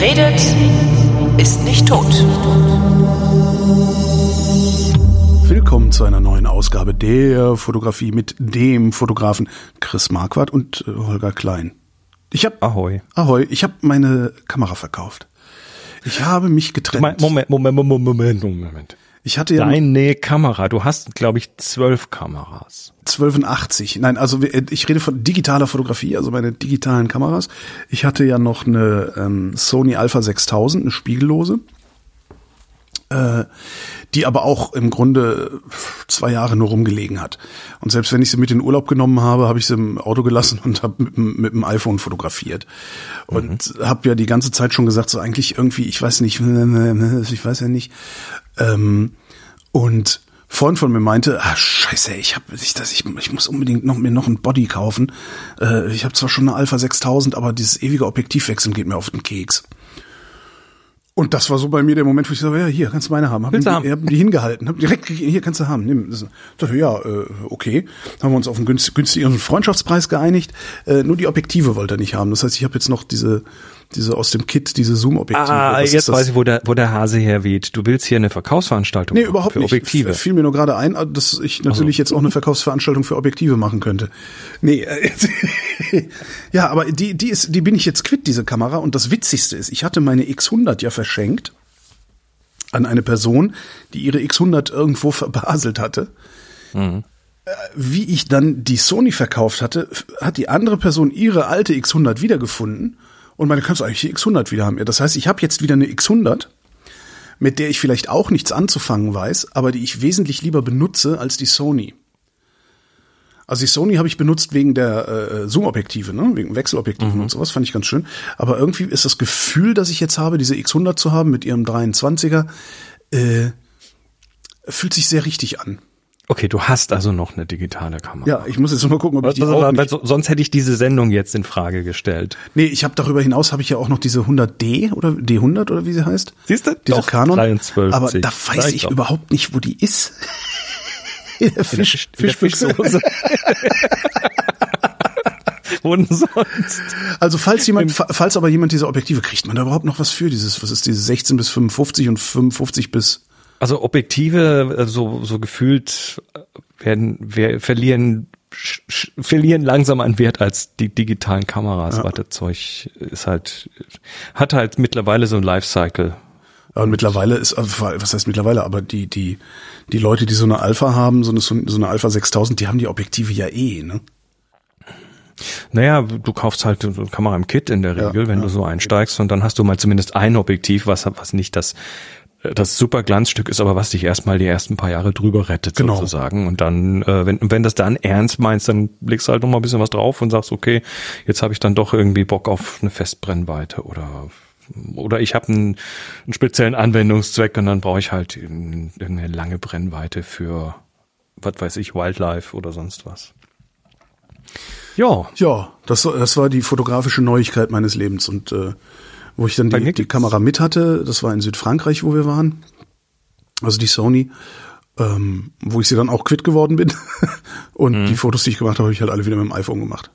Wer redet, ist nicht tot. Willkommen zu einer neuen Ausgabe der Fotografie mit dem Fotografen Chris Marquardt und äh, Holger Klein. Ich habe Ahoi. Ahoi, ich habe meine Kamera verkauft. Ich habe mich getrennt. Moment, Moment, Moment, Moment, Moment. Ich hatte ja Deine Kamera, du hast, glaube ich, zwölf Kameras. 1280. Nein, also ich rede von digitaler Fotografie, also meine digitalen Kameras. Ich hatte ja noch eine ähm, Sony Alpha 6000, eine spiegellose, die aber auch im Grunde zwei Jahre nur rumgelegen hat. Und selbst wenn ich sie mit in den Urlaub genommen habe, habe ich sie im Auto gelassen und habe mit, dem- mit dem iPhone fotografiert. Und habe ja die ganze Zeit schon gesagt, so eigentlich irgendwie, ich weiß nicht, ich weiß ja nicht. Ähm, und Freund von mir meinte, ah scheiße, ich habe ich, das, ich, ich muss unbedingt noch mir noch ein Body kaufen. Äh, ich habe zwar schon eine Alpha 6000, aber dieses ewige Objektivwechseln geht mir auf den Keks. Und das war so bei mir der Moment, wo ich sage, ja, hier, kannst du meine haben. Hab Willst die, haben? hab die hingehalten, hab direkt gegeben, hier kannst du haben. Nimm. Das- Dachte, ja, äh, okay. Haben wir uns auf einen günst- günstigeren Freundschaftspreis geeinigt. Äh, nur die Objektive wollte er nicht haben. Das heißt, ich habe jetzt noch diese, diese aus dem Kit, diese Zoom-Objektive. Ah, Was jetzt weiß ich, wo der, wo der Hase herweht. Du willst hier eine Verkaufsveranstaltung Nee, überhaupt für nicht. Objektive. F- Fiel mir nur gerade ein, dass ich natürlich jetzt auch eine Verkaufsveranstaltung für Objektive machen könnte. Nee, äh, ja, aber die, die ist, die bin ich jetzt quitt, diese Kamera. Und das Witzigste ist, ich hatte meine X100 ja verschenkt an eine Person, die ihre X100 irgendwo verbaselt hatte. Äh, Wie ich dann die Sony verkauft hatte, hat die andere Person ihre alte X100 wiedergefunden und meine, kannst du eigentlich die X100 wieder haben? Das heißt, ich habe jetzt wieder eine X100, mit der ich vielleicht auch nichts anzufangen weiß, aber die ich wesentlich lieber benutze als die Sony. Also die Sony habe ich benutzt wegen der äh, Zoom-Objektive, ne? wegen Wechselobjektiven und sowas, fand ich ganz schön. Aber irgendwie ist das Gefühl, das ich jetzt habe, diese X100 zu haben mit ihrem 23er, äh, fühlt sich sehr richtig an. Okay, du hast also noch eine digitale Kamera. Ja, ich muss jetzt mal gucken, ob ich die Also, auch nicht so- sonst hätte ich diese Sendung jetzt in Frage gestellt. Nee, ich habe darüber hinaus habe ich ja auch noch diese 100D oder D100 oder wie sie heißt. Siehst du? Diese Doch, Canon. 23. Aber da weiß Sag ich doch. überhaupt nicht, wo die ist. In der Fisch, in der. Fischsoße. Also falls jemand, fa- falls aber jemand diese Objektive kriegt, man da überhaupt noch was für dieses, was ist diese 16 bis 55 und 55 bis Also Objektive, äh, so, so gefühlt äh, werden, wir verlieren, verlieren langsam an Wert als die digitalen Kameras, weil das Zeug ist halt, hat halt mittlerweile so ein Lifecycle. Ja, und mittlerweile ist, also, was heißt mittlerweile, aber die, die, die Leute, die so eine Alpha haben, so eine, so eine Alpha 6000, die haben die Objektive ja eh, ne? Naja, du kaufst halt so eine Kamera im Kit in der Ja, Regel, wenn ja. du so einsteigst und dann hast du mal zumindest ein Objektiv, was, was nicht das, das super Glanzstück ist, aber was dich erstmal die ersten paar Jahre drüber rettet Genau. sozusagen. Und dann, äh, wenn, wenn das dann ernst meinst, dann legst du halt noch mal ein bisschen was drauf und sagst, okay, jetzt habe ich dann doch irgendwie Bock auf eine Festbrennweite oder oder ich habe einen, einen speziellen Anwendungszweck und dann brauche ich halt irgendeine irgendeine lange Brennweite für, was weiß ich, Wildlife oder sonst was. Ja, Ja, das, das war die fotografische Neuigkeit meines Lebens und äh, wo ich dann die, die Kamera mit hatte, das war in Südfrankreich, wo wir waren, also die Sony, ähm, wo ich sie dann auch quitt geworden bin. Und Mhm. die Fotos, die ich gemacht habe, habe ich halt alle wieder mit dem iPhone gemacht.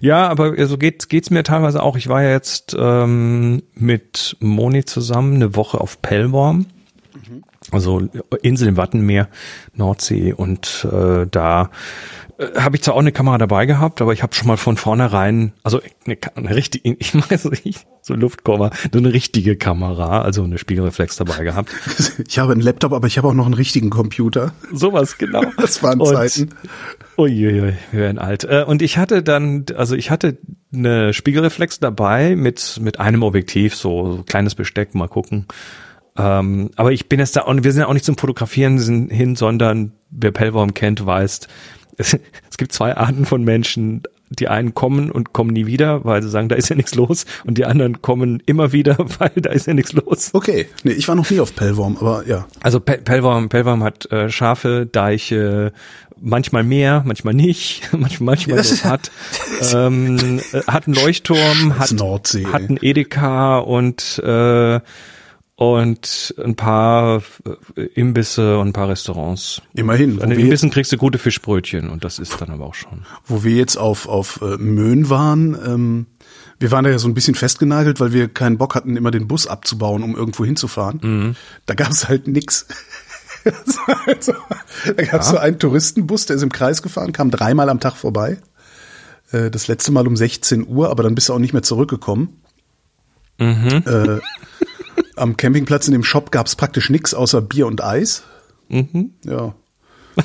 Ja, aber so geht geht's mir teilweise auch. Ich war ja jetzt ähm, mit Moni zusammen eine Woche auf Pellworm, also Insel im Wattenmeer, Nordsee. Und äh, da äh, habe ich zwar auch eine Kamera dabei gehabt, aber ich habe schon mal von vornherein, also eine, eine richtige, ich so, ich, so Luftkomma, so eine richtige Kamera, also eine Spiegelreflex dabei gehabt. Ich habe einen Laptop, aber ich habe auch noch einen richtigen Computer. Sowas genau. Das waren Und- Zeiten. Uiuiui, wir werden alt. Äh, Und ich hatte dann, also ich hatte eine Spiegelreflex dabei mit mit einem Objektiv, so, so kleines Besteck, mal gucken. Ähm, aber ich bin jetzt da auch, wir sind ja auch nicht zum Fotografieren hin, sondern wer Pellworm kennt, weiß, es, es gibt zwei Arten von Menschen. Die einen kommen und kommen nie wieder, weil sie sagen, da ist ja nichts los. Und die anderen kommen immer wieder, weil da ist ja nichts los. Okay, nee, ich war noch nie auf Pellworm, aber ja. Also Pe- Pellworm, Pellworm hat äh, Schafe, Deiche, manchmal mehr, manchmal nicht, manchmal, manchmal ist- hat, ähm, äh, hat einen Leuchtturm, hat, Nordsee, hat einen Edeka und äh, und ein paar äh, Imbisse und ein paar Restaurants. Immerhin. An den Imbissen kriegst du gute Fischbrötchen und das ist dann aber auch schon. wo wir jetzt auf, auf äh, Möhn waren, ähm, Wir waren da ja so ein bisschen festgenagelt, weil wir keinen Bock hatten, immer den Bus abzubauen, um irgendwo hinzufahren. Mhm. Da gab es halt nix. also, da gab es ja. so einen Touristenbus, der ist im Kreis gefahren, kam dreimal am Tag vorbei. Äh, das letzte Mal um 16 Uhr, aber dann bist du auch nicht mehr zurückgekommen. Mhm. Äh, am Campingplatz in dem Shop gab es praktisch nix außer Bier und Eis. Mhm. Ja.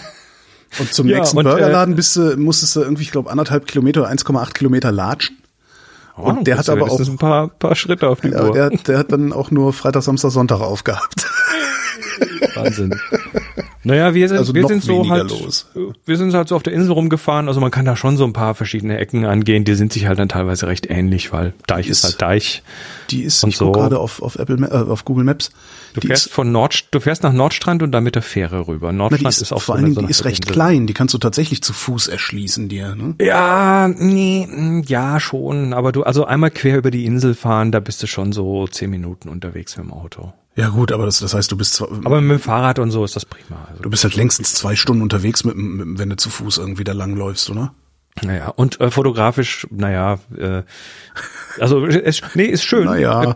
Und zum ja, nächsten und, Burgerladen äh, bist du, musstest du irgendwie, ich glaube, anderthalb Kilometer oder 1,8 Kilometer latschen. Oh, und der hat aber auch ein paar, paar Schritte auf die ja, Uhr. Der, der hat dann auch nur Freitag, Samstag, Sonntag aufgehabt. Wahnsinn. Naja, wir sind, also wir sind so halt, los. wir sind halt so auf der Insel rumgefahren. Also man kann da schon so ein paar verschiedene Ecken angehen. Die sind sich halt dann teilweise recht ähnlich, weil Deich ist, ist halt Deich. Die ist, ich so. gerade auf, auf Apple, äh, auf Google Maps. Du fährst ist, von Nord, du fährst nach Nordstrand und dann mit der Fähre rüber. Nordstrand na, ist, ist auch vor so allen Dingen, die ist recht Insel. klein. Die kannst du tatsächlich zu Fuß erschließen dir. Ne? Ja, nee, mm, ja schon. Aber du, also einmal quer über die Insel fahren, da bist du schon so zehn Minuten unterwegs mit dem Auto. Ja gut, aber das, das heißt, du bist zwar, aber mit dem Fahrrad und so ist das prima. Also du bist halt längstens zwei Stunden unterwegs, mit, mit, wenn du zu Fuß irgendwie da langläufst, oder? Naja, und äh, fotografisch, naja, äh, also es, nee, ist schön. Naja. Äh,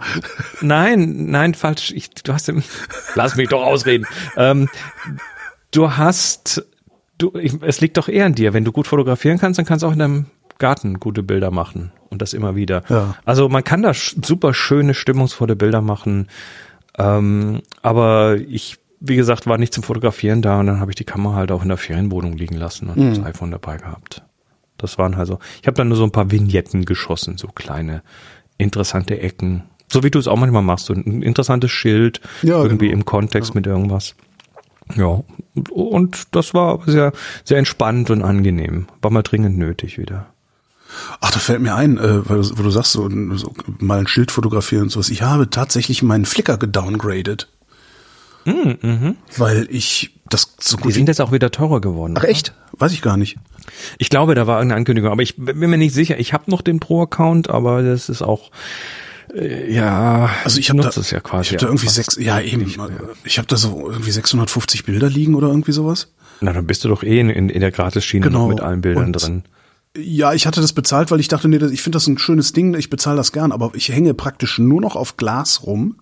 nein, nein, falsch. Ich, du hast im, lass mich doch ausreden. Ähm, du hast, du, ich, es liegt doch eher an dir. Wenn du gut fotografieren kannst, dann kannst du auch in deinem Garten gute Bilder machen und das immer wieder. Ja. Also man kann da super schöne, stimmungsvolle Bilder machen. Ähm, aber ich, wie gesagt, war nicht zum Fotografieren da und dann habe ich die Kamera halt auch in der Ferienwohnung liegen lassen und mhm. das iPhone dabei gehabt. Das waren also, ich habe dann nur so ein paar Vignetten geschossen, so kleine interessante Ecken. So wie du es auch manchmal machst, so ein interessantes Schild, ja, irgendwie genau. im Kontext ja. mit irgendwas. Ja, und das war sehr, sehr entspannt und angenehm. War mal dringend nötig wieder. Ach, da fällt mir ein, äh, wo du sagst, so, so mal ein Schild fotografieren und sowas. Ich habe tatsächlich meinen Flickr gedowngradet. Mm, mhm. Weil ich das so gut. Die sind jetzt auch wieder teurer geworden. Ach echt? Weiß ich gar nicht. Ich glaube, da war irgendeine Ankündigung, aber ich bin mir nicht sicher. Ich habe noch den Pro-Account, aber das ist auch äh, ja, also ich habe da, ja quasi. Ich habe da irgendwie sechs, ja eben. Nicht, ich habe da so irgendwie 650 Bilder liegen oder irgendwie sowas. Na, dann bist du doch eh in, in, in der Gratisschiene genau. mit allen Bildern und drin. Ja, ich hatte das bezahlt, weil ich dachte, nee, ich finde das ein schönes Ding, ich bezahle das gern, aber ich hänge praktisch nur noch auf Glas rum.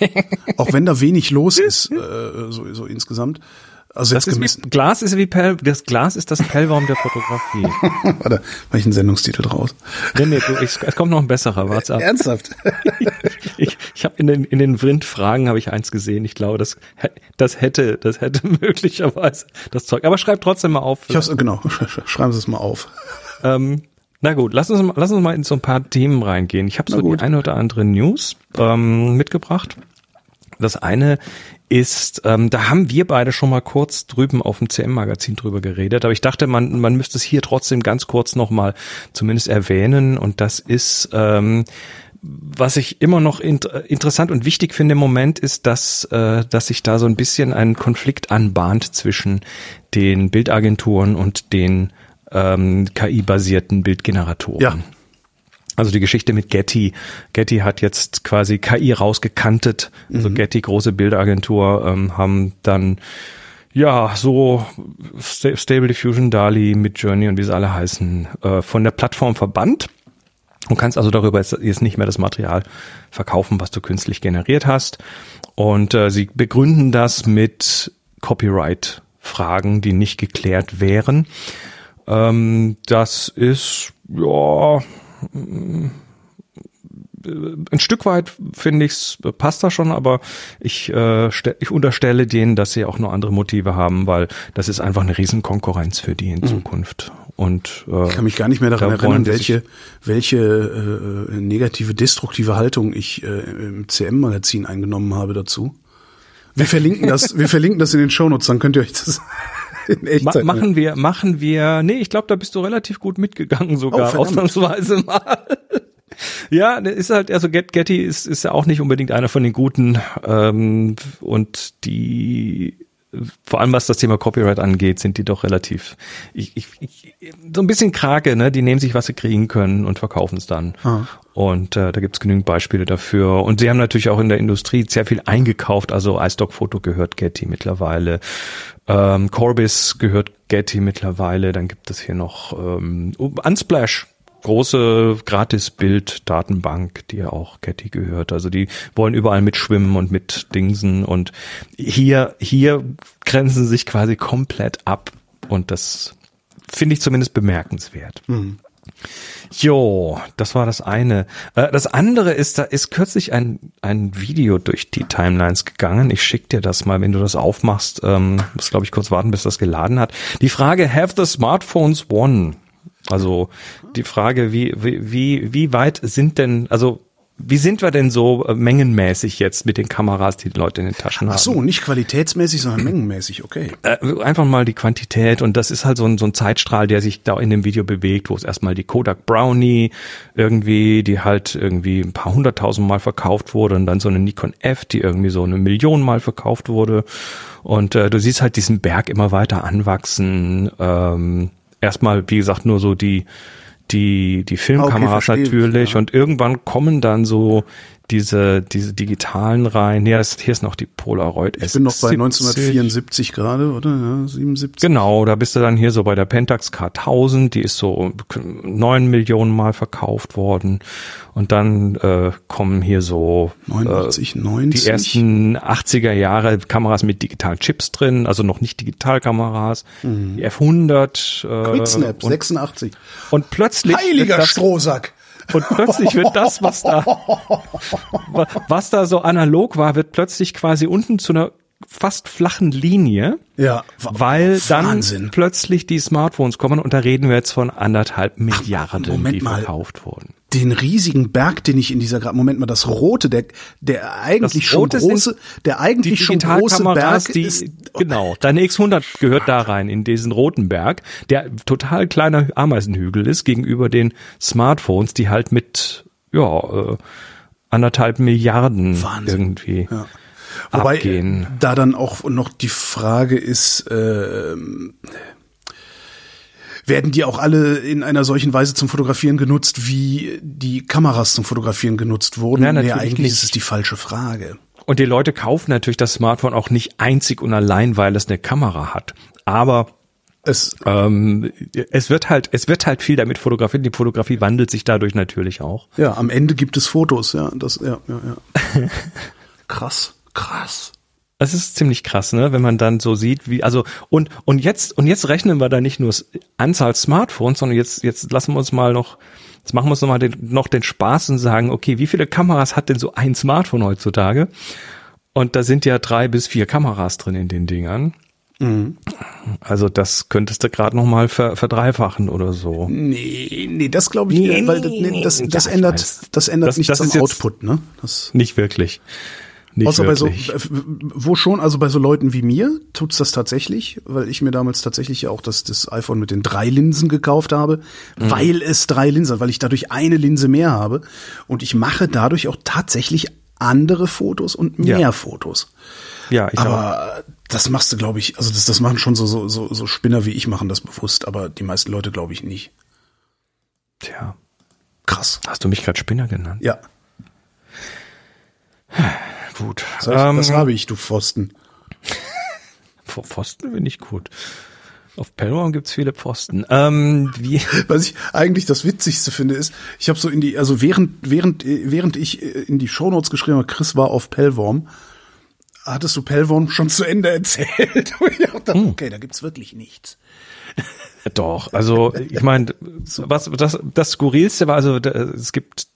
auch wenn da wenig los ist, äh, so, so insgesamt. Also das ist wie, Glas ist wie Pell, das Glas ist das Pellbaum der Fotografie. Warte, mach ich einen Sendungstitel draus. Nee, nee, du, ich, es kommt noch ein besserer, warte ab. Ernsthaft? ich ich habe in den, in den Vrind-Fragen habe ich eins gesehen. Ich glaube, das, das hätte, das hätte möglicherweise das Zeug. Aber schreib trotzdem mal auf. Ich hab's, genau, schreiben Sie es mal auf. Ähm, na gut, lass uns, lass uns mal in so ein paar Themen reingehen. Ich habe so die eine oder andere News ähm, mitgebracht. Das eine ist, ähm, da haben wir beide schon mal kurz drüben auf dem CM-Magazin drüber geredet, aber ich dachte, man, man müsste es hier trotzdem ganz kurz nochmal zumindest erwähnen und das ist, ähm, was ich immer noch inter interessant und wichtig finde im Moment ist, dass, äh, dass sich da so ein bisschen ein Konflikt anbahnt zwischen den Bildagenturen und den ähm, KI-basierten Bildgeneratoren. Ja. Also die Geschichte mit Getty. Getty hat jetzt quasi KI rausgekantet. Also mhm. Getty, große Bildagentur, ähm, haben dann ja so Stable Diffusion, DALI, Midjourney und wie sie alle heißen, äh, von der Plattform verbannt. Du kannst also darüber jetzt, jetzt nicht mehr das Material verkaufen, was du künstlich generiert hast. Und äh, sie begründen das mit Copyright-Fragen, die nicht geklärt wären. Ähm, das ist ja ein Stück weit finde ich's passt da schon, aber ich, äh, ich unterstelle denen, dass sie auch noch andere Motive haben, weil das ist einfach eine Riesenkonkurrenz für die in mhm. Zukunft. Und äh, ich kann mich gar nicht mehr daran da erinnern, welche welche äh, negative destruktive Haltung ich äh, im CM-Magazin eingenommen habe dazu. Wir verlinken das, wir verlinken das in den Shownotes, dann könnt ihr euch das in Echtzeit. Ma machen wir, machen wir, nee, ich glaube, da bist du relativ gut mitgegangen sogar, oh, ausnahmsweise mal. Ja, ist halt, also Get Getty ist, ist ja auch nicht unbedingt einer von den guten ähm, und die vor allem was das Thema Copyright angeht, sind die doch relativ ich, ich, ich, so ein bisschen krake, ne? Die nehmen sich, was sie kriegen können und verkaufen es dann. Ah. Und äh, da gibt's genügend Beispiele dafür. Und sie haben natürlich auch in der Industrie sehr viel eingekauft. Also Photo gehört Getty mittlerweile. Ähm, Corbis gehört Getty mittlerweile. Dann gibt es hier noch ähm, Unsplash große Gratis-Bild-Datenbank, die ja auch Getty gehört. Also die wollen überall mitschwimmen und mit Dingsen und hier, hier grenzen sie sich quasi komplett ab und das finde ich zumindest bemerkenswert. Mhm. Jo, das war das eine. Äh, das andere ist, da ist kürzlich ein, ein Video durch die Timelines gegangen. Ich schick dir das mal, wenn du das aufmachst. Ähm, muss, glaube ich, kurz warten, bis das geladen hat. Die Frage, have the smartphones won? Also die Frage, wie, wie, wie, wie weit sind denn, also wie sind wir denn so äh, mengenmäßig jetzt mit den Kameras, die die Leute in den Taschen haben? Ach so, nicht qualitätsmäßig, sondern mengenmäßig, okay. Äh, einfach mal die Quantität und das ist halt so ein, so ein Zeitstrahl, der sich da in dem Video bewegt, wo es erstmal die Kodak Brownie irgendwie, die halt irgendwie ein paar hunderttausend Mal verkauft wurde und dann so eine Nikon F, die irgendwie so eine Million Mal verkauft wurde und äh, du siehst halt diesen Berg immer weiter anwachsen. Ähm, erstmal, wie gesagt, nur so die die, die Filmkameras okay, natürlich ja. und irgendwann kommen dann so diese, diese digitalen rein. Hier ist, hier ist noch die Polaroid Ich bin noch bei 1974 gerade, oder? Ja, 77. Genau, da bist du dann hier so bei der Pentax K1000, die ist so neun Millionen Mal verkauft worden. Und dann äh, kommen hier so 89, äh, 90. die ersten 80er Jahre Kameras mit digitalen Chips drin, also noch nicht Digitalkameras, mhm. die F100. Äh, Quicksnap, und, 86. Und plötzlich... Heiliger Strohsack! Und plötzlich wird das, was da, was da so analog war, wird plötzlich quasi unten zu einer fast flachen Linie. Ja. Weil Wahnsinn. dann plötzlich die Smartphones kommen und da reden wir jetzt von anderthalb Milliarden, Ach, die verkauft mal. wurden den riesigen Berg, den ich in dieser Moment mal das rote, der der eigentlich schon große, der eigentlich schon große Berg die, ist genau. Deine X100 gehört da rein in diesen roten Berg, der total kleiner Ameisenhügel ist gegenüber den Smartphones, die halt mit ja äh, anderthalb Milliarden Wahnsinn. irgendwie ja. Wobei abgehen. da dann auch noch die Frage ist. Äh, werden die auch alle in einer solchen Weise zum Fotografieren genutzt, wie die Kameras zum Fotografieren genutzt wurden? Ja, natürlich nee, eigentlich nicht. ist es die falsche Frage. Und die Leute kaufen natürlich das Smartphone auch nicht einzig und allein, weil es eine Kamera hat. Aber es, ähm, es wird halt, es wird halt viel damit fotografiert. Die Fotografie wandelt sich dadurch natürlich auch. Ja, am Ende gibt es Fotos, ja, das, ja, ja, ja. krass, krass. Das ist ziemlich krass, ne, wenn man dann so sieht, wie also und und jetzt und jetzt rechnen wir da nicht nur Anzahl Smartphones, sondern jetzt jetzt lassen wir uns mal noch jetzt machen wir uns noch mal den, noch den Spaß und sagen, okay, wie viele Kameras hat denn so ein Smartphone heutzutage? Und da sind ja drei bis vier Kameras drin in den Dingern. Mhm. Also das könntest du gerade noch mal ver, verdreifachen oder so. Nee, nee, das glaube ich, nee, weil das, nee, das, das, das ändert, das ändert das, nichts am Output, ne? Das nicht wirklich. Nicht Außer wirklich. bei so, wo schon, also bei so Leuten wie mir tut's das tatsächlich, weil ich mir damals tatsächlich ja auch das, das iPhone mit den drei Linsen gekauft habe, mhm. weil es drei Linsen, weil ich dadurch eine Linse mehr habe und ich mache dadurch auch tatsächlich andere Fotos und mehr ja. Fotos. Ja, ich aber auch. das machst du, glaube ich, also das, das machen schon so, so, so, so Spinner wie ich machen das bewusst, aber die meisten Leute glaube ich nicht. Tja. Krass. Hast du mich gerade Spinner genannt? Ja. Gut. Das, heißt, ähm, das habe ich, du Pfosten. Pfosten bin ich gut. Auf Pelham gibt's viele Pfosten. Ähm, wie? Was ich eigentlich das Witzigste finde, ist, ich habe so in die, also während, während, während ich in die Shownotes geschrieben habe, Chris war auf Pellworm, hattest du Pellworm schon zu Ende erzählt. Dachte, hm. okay, da gibt's wirklich nichts. Doch, also ich meine, was das, das Skurrilste war, also es gibt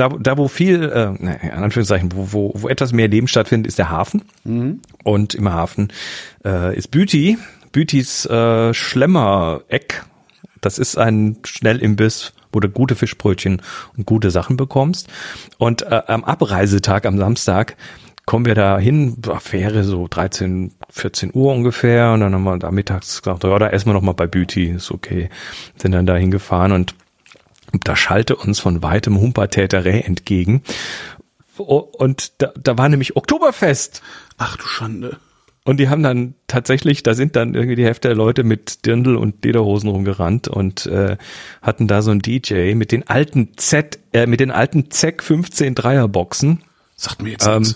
da, da wo viel, äh, in Anführungszeichen, wo, wo, wo etwas mehr Leben stattfindet, ist der Hafen. Mhm. Und im Hafen äh, ist Büti, Bütis äh, Schlemmer-Eck. Das ist ein Schnellimbiss, wo du gute Fischbrötchen und gute Sachen bekommst. Und äh, am Abreisetag, am Samstag, kommen wir da hin, Fähre so 13, 14 Uhr ungefähr. Und dann haben wir da mittags gesagt, ja, da essen wir noch mal bei Büti, ist okay. Sind dann da hingefahren und da schallte uns von weitem Humpertäterä entgegen. Und da, da war nämlich Oktoberfest. Ach du Schande. Und die haben dann tatsächlich, da sind dann irgendwie die Hälfte der Leute mit Dirndl und Lederhosen rumgerannt und äh, hatten da so einen DJ mit den alten Z, äh, mit den alten ZEC 15 Dreierboxen. Sagt mir jetzt ähm,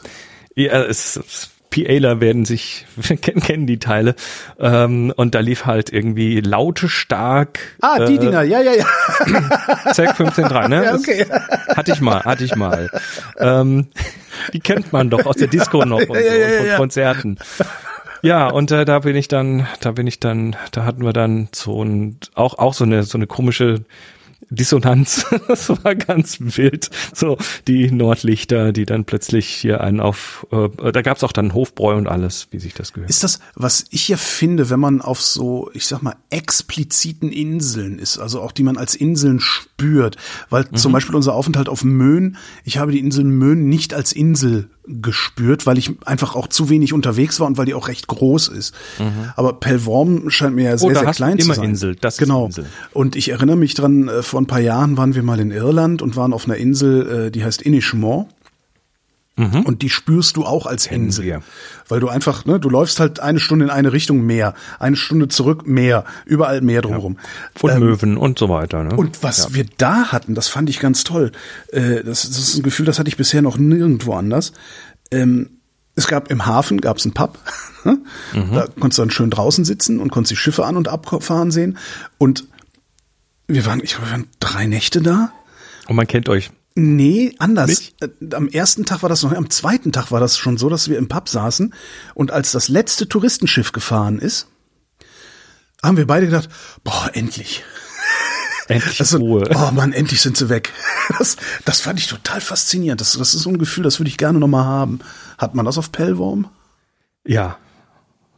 Ja, es, PAler werden sich kennen, kennen die Teile. Ähm, und da lief halt irgendwie laute stark. Ah, die äh, Dinger, ja, ja, ja. Zack 15.3, ne? Ja, okay. Das hatte ich mal, hatte ich mal. Ähm, die kennt man doch aus der Disco noch und so, Ja, ja, ja, von ja. Konzerten. Ja, und äh, da bin ich dann, da bin ich dann, da hatten wir dann so ein, auch, auch so eine, so eine komische Dissonanz. das war ganz wild. So die Nordlichter, die dann plötzlich hier einen auf, äh, da gab's auch dann Hofbräu und alles, wie sich das gehört. Ist das, was ich ja finde, wenn man auf so, ich sag mal, expliziten Inseln ist, also auch die man als Inseln spürt, weil zum Beispiel unser Aufenthalt auf Möhn, ich habe die Insel Möhn nicht als Insel gespürt, weil ich einfach auch zu wenig unterwegs war und weil die auch recht groß ist. Aber Pellworm scheint mir ja sehr, da sehr klein zu sein. Insel, das ist genau. Insel. Und ich erinnere mich dran, äh, vor ein paar Jahren waren wir mal in Irland und waren auf einer Insel, äh, die heißt Inishmore. Und die spürst du auch als Insel. wir. Weil du einfach, ne, du läufst halt eine Stunde in eine Richtung mehr, eine Stunde zurück mehr, überall mehr drumherum. Und Möwen und so weiter. Ne? Ähm, Und was wir da hatten, das fand ich ganz toll. Äh, das, das ist ein Gefühl, das hatte ich bisher noch nirgendwo anders. Ähm, es gab im Hafen gab's einen Pub. Da konntest du dann schön draußen sitzen und konntest die Schiffe an und abfahren sehen. Und wir waren, ich glaube, wir waren drei Nächte da. und man kennt euch. Nee, anders. Nicht? Äh, Am ersten Tag war das noch, am zweiten Tag war das schon so, dass wir im Pub saßen und als das letzte Touristenschiff gefahren ist, haben wir beide gedacht, boah, endlich. Endlich ist, Ruhe. oh Mann, endlich sind sie weg. Das, das fand ich total faszinierend. Das, das ist so ein Gefühl, das würde ich gerne nochmal haben. Hat man das auf Pellworm? Ja,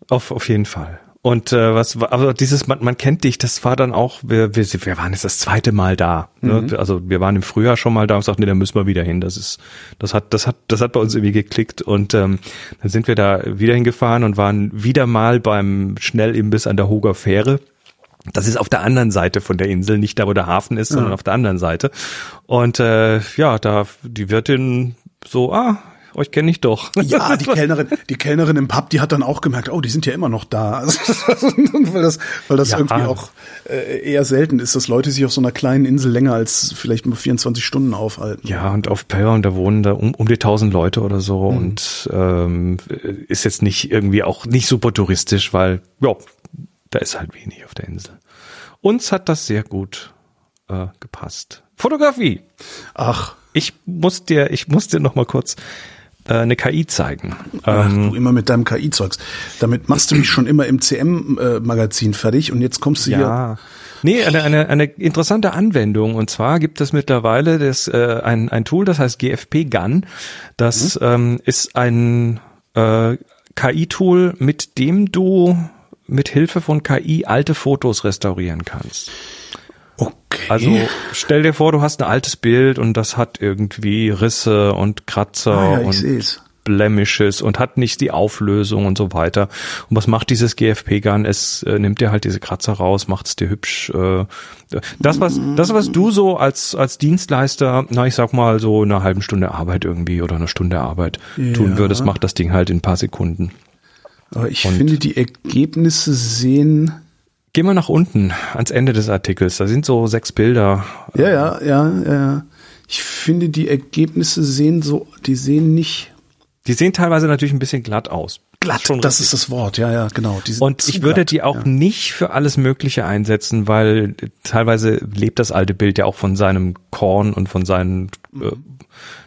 auf, auf jeden Fall. Und äh, was war- aber dieses man, man kennt dich, das war dann auch wir, wir, wir waren jetzt das zweite Mal da. Ne? Also wir waren im Frühjahr schon mal da und sagten, nee, da müssen wir wieder hin. Das ist das hat das hat das hat bei uns irgendwie geklickt und ähm, dann sind wir da wieder hingefahren und waren wieder mal beim Schnellimbiss an der Hoger Fähre. Das ist auf der anderen Seite von der Insel, nicht da, wo der Hafen ist, sondern auf der anderen Seite. Und äh, ja, da die Wirtin so, ah, euch kenne ich doch. Ja, die Kellnerin, die Kellnerin im Pub, die hat dann auch gemerkt, oh, die sind ja immer noch da. Weil das, weil das Ja. irgendwie auch äh, eher selten ist, dass Leute sich auf so einer kleinen Insel länger als vielleicht nur 24 Stunden aufhalten. Ja, und auf Pelham, da wohnen da um, um die tausend Leute oder so Mhm. und ähm, ist jetzt nicht irgendwie auch nicht super touristisch, weil ja, da ist halt wenig auf der Insel. Uns hat das sehr gut äh, gepasst. Fotografie. Ach, Ich muss dir, ich muss dir noch mal kurz eine KI zeigen. ach Ähm, du immer mit deinem KI-Zeugs. Damit machst du mich schon immer im CM-Magazin fertig und jetzt kommst du hier. Ja. Nee, eine, eine, eine interessante Anwendung. Und zwar gibt es mittlerweile das, äh, ein, ein Tool, das heißt GFP Gun. Das ähm, ist ein äh, KI-Tool, mit dem du mit Hilfe von KI alte Fotos restaurieren kannst. Also stell dir vor, du hast ein altes Bild und das hat irgendwie Risse und Kratzer ah, ja, und sehe es. Blemishes und hat nicht die Auflösung und so weiter. Und was macht dieses GFP-Gun? Es äh, nimmt dir halt diese Kratzer raus, macht es dir hübsch. Äh, das, was, das, was du so als, als Dienstleister, na, ich sag mal, so eine halben Stunde Arbeit irgendwie oder eine Stunde Arbeit tun Ja. würdest, macht das Ding halt in ein paar Sekunden. Aber ich finde, die Ergebnisse sehen. Geh mal nach unten ans Ende des Artikels. Da sind so sechs Bilder. Ja, ja, ja, ja. Ich finde, die Ergebnisse sehen so, die sehen nicht Die sehen teilweise natürlich ein bisschen glatt aus. glatt. Das richtig. ist das Wort, ja, ja, genau. Und ich würde glatt, die auch ja. nicht für alles Mögliche einsetzen, weil teilweise lebt das alte Bild ja auch von seinem Korn und von seinen äh,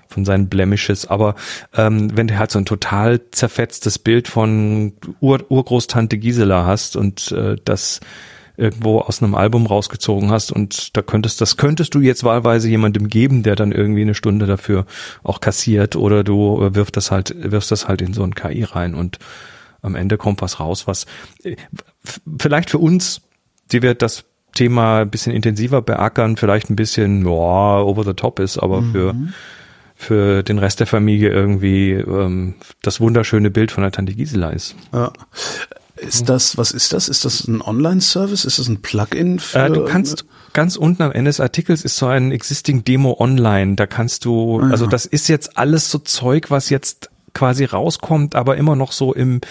von seinen Blemishes. Aber ähm, wenn du halt so ein total zerfetztes Bild von Ur Urgroßtante Gisela hast und äh, das irgendwo aus einem Album rausgezogen hast und da könntest, das könntest du jetzt wahlweise jemandem geben, der dann irgendwie eine Stunde dafür auch kassiert oder du wirfst das halt, wirfst das halt in so ein KI rein und am Ende kommt was raus, was äh, vielleicht für uns, die wir das Thema ein bisschen intensiver beackern, vielleicht ein bisschen ja, over the top ist, aber für für den Rest der Familie irgendwie ähm, das wunderschöne Bild von der Tante Gisela ist. Ja. Ist das, was ist das? Ist das ein Online-Service? Ist das ein Plugin für? Äh, du kannst ganz unten am Ende des Artikels ist so ein existing Demo online. Da kannst du, also das ist jetzt alles so Zeug, was jetzt quasi rauskommt, aber immer noch so im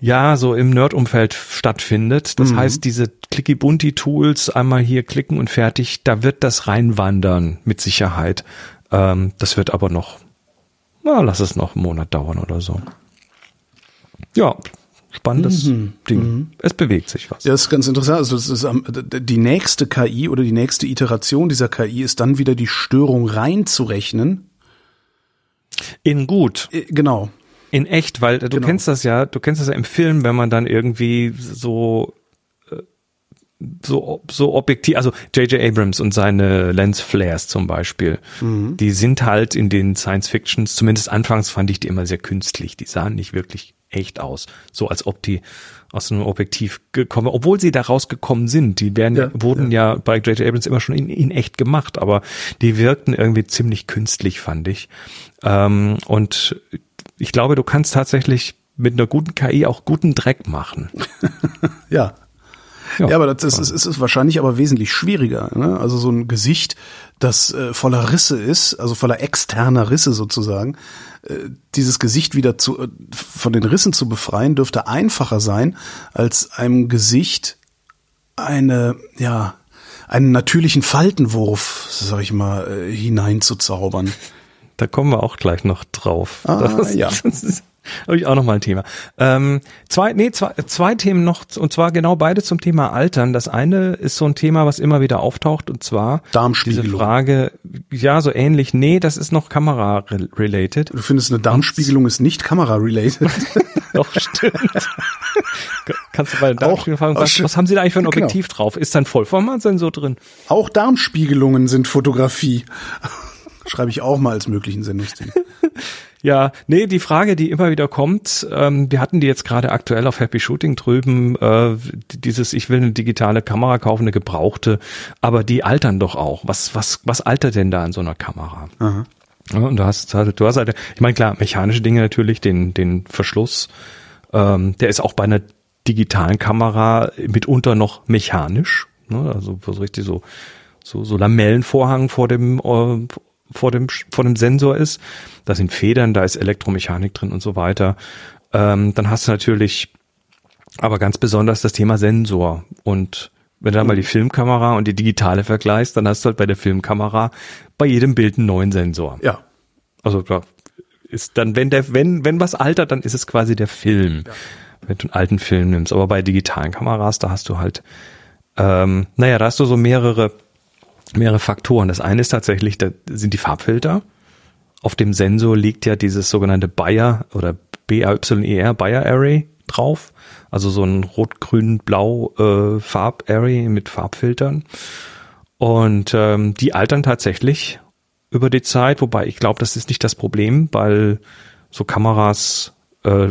ja, so im Nerd-Umfeld stattfindet. Das heißt, diese Clicky-Bunti-Tools einmal hier klicken und fertig, da wird das reinwandern, mit Sicherheit. Ähm, das wird aber noch, na, lass es noch einen Monat dauern oder so. ja, spannendes Ding. Es bewegt sich was. Ja, das ist ganz interessant. Also das ist die nächste KI oder die nächste Iteration dieser KI ist dann wieder die Störung reinzurechnen. In gut, Äh, Genau. in echt, weil du Genau. kennst das ja, du kennst das ja im Film, wenn man dann irgendwie so äh, so so objektiv, also J.J. Abrams und seine Lens Flares zum Beispiel, die sind halt in den Science Fictions, zumindest anfangs fand ich die immer sehr künstlich, die sahen nicht wirklich echt aus, so als ob die aus einem Objektiv gekommen, obwohl sie da rausgekommen sind, die werden, Ja, wurden ja. bei J.J. Abrams immer schon in, in echt gemacht, aber die wirkten irgendwie ziemlich künstlich, fand ich. Ähm, und ich glaube, du kannst tatsächlich mit einer guten KI auch guten Dreck machen. Ja. Ja, aber das ist, ist, ist wahrscheinlich aber wesentlich schwieriger. Ne? Also so ein Gesicht, das äh, voller Risse ist, also voller externer Risse sozusagen, äh, dieses Gesicht wieder zu, äh, von den Rissen zu befreien, dürfte einfacher sein, als einem Gesicht eine, ja, einen natürlichen Faltenwurf, sag ich mal, äh, hineinzuzaubern. Da kommen wir auch gleich noch drauf. Ah, das, ja. Das ist habe ich auch noch mal ein Thema. Ähm, zwei, nee, zwei, zwei Themen noch, und zwar genau beide zum Thema Altern. Das eine ist so ein Thema, was immer wieder auftaucht, und zwar Darmspiegelung. diese Frage, ja, so ähnlich, nee, das ist noch Kamera-related. Du findest, eine Darmspiegelung ist nicht kamera-related. Doch, stimmt. Kannst du bei der Darmspiegelung fragen, was, was haben Sie da eigentlich für ein Genau. Objektiv drauf? Ist da ein Vollformatsensor drin? Auch Darmspiegelungen sind Fotografie. Schreibe ich auch mal als möglichen Sendungstitel. Ja, nee, die Frage, die immer wieder kommt, ähm, wir hatten die jetzt gerade aktuell auf Happy Shooting drüben, äh, dieses, ich will eine digitale Kamera kaufen, eine gebrauchte, aber die altern doch auch. Was, was, was altert denn da an so einer Kamera? Aha. Ja, und du hast halt, du hast halt, ich meine klar, mechanische Dinge natürlich, den, den Verschluss, ähm, der ist auch bei einer digitalen Kamera mitunter noch mechanisch, ne? also so richtig so, so, so Lamellenvorhang vor dem, äh, vor dem, vor dem Sensor ist. Da sind Federn, da ist Elektromechanik drin und so weiter. Ähm, dann hast du natürlich aber ganz besonders das Thema Sensor und wenn du dann mal die Filmkamera und die digitale vergleichst, dann hast du halt bei der Filmkamera bei jedem Bild einen neuen Sensor. Ja. Also da ist dann, wenn der, wenn, wenn was altert, dann ist es quasi der Film. Wenn du einen alten Film nimmst. Aber bei digitalen Kameras, da hast du halt, ähm, naja, da hast du so mehrere, mehrere Faktoren. Das eine ist tatsächlich, da sind die Farbfilter. Auf dem Sensor liegt ja dieses sogenannte Bayer oder BAYER Bayer Array drauf. Also so ein rot-grün-blau äh, Farb-Array mit Farbfiltern. Und ähm, die altern tatsächlich über die Zeit, wobei ich glaube, das ist nicht das Problem, weil so Kameras, äh,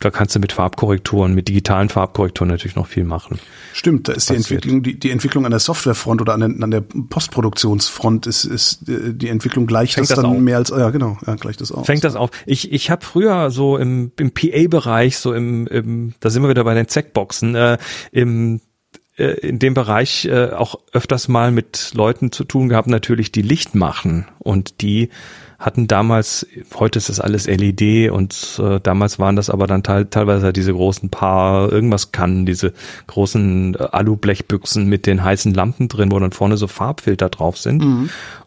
da kannst du mit Farbkorrekturen, mit digitalen Farbkorrekturen natürlich noch viel machen. Stimmt, da ist die. Entwicklung, die, die Entwicklung an der Softwarefront oder an der, an der Postproduktionsfront ist, ist äh, die Entwicklung gleicht Fängt das das dann auf. mehr als, ja genau, ja, gleicht das aus. Fängt das auf. Ich, ich habe früher so im, im PA-Bereich, so im, im, da sind wir wieder bei den Zackboxen, äh, im äh, in dem Bereich äh, auch öfters mal mit Leuten zu tun gehabt, natürlich die Licht machen. Und die hatten damals, heute ist das alles LED und äh, damals waren das aber dann teil, teilweise halt diese großen Paar, irgendwas kann, diese großen äh, Alublechbüchsen mit den heißen Lampen drin, wo dann vorne so Farbfilter drauf sind.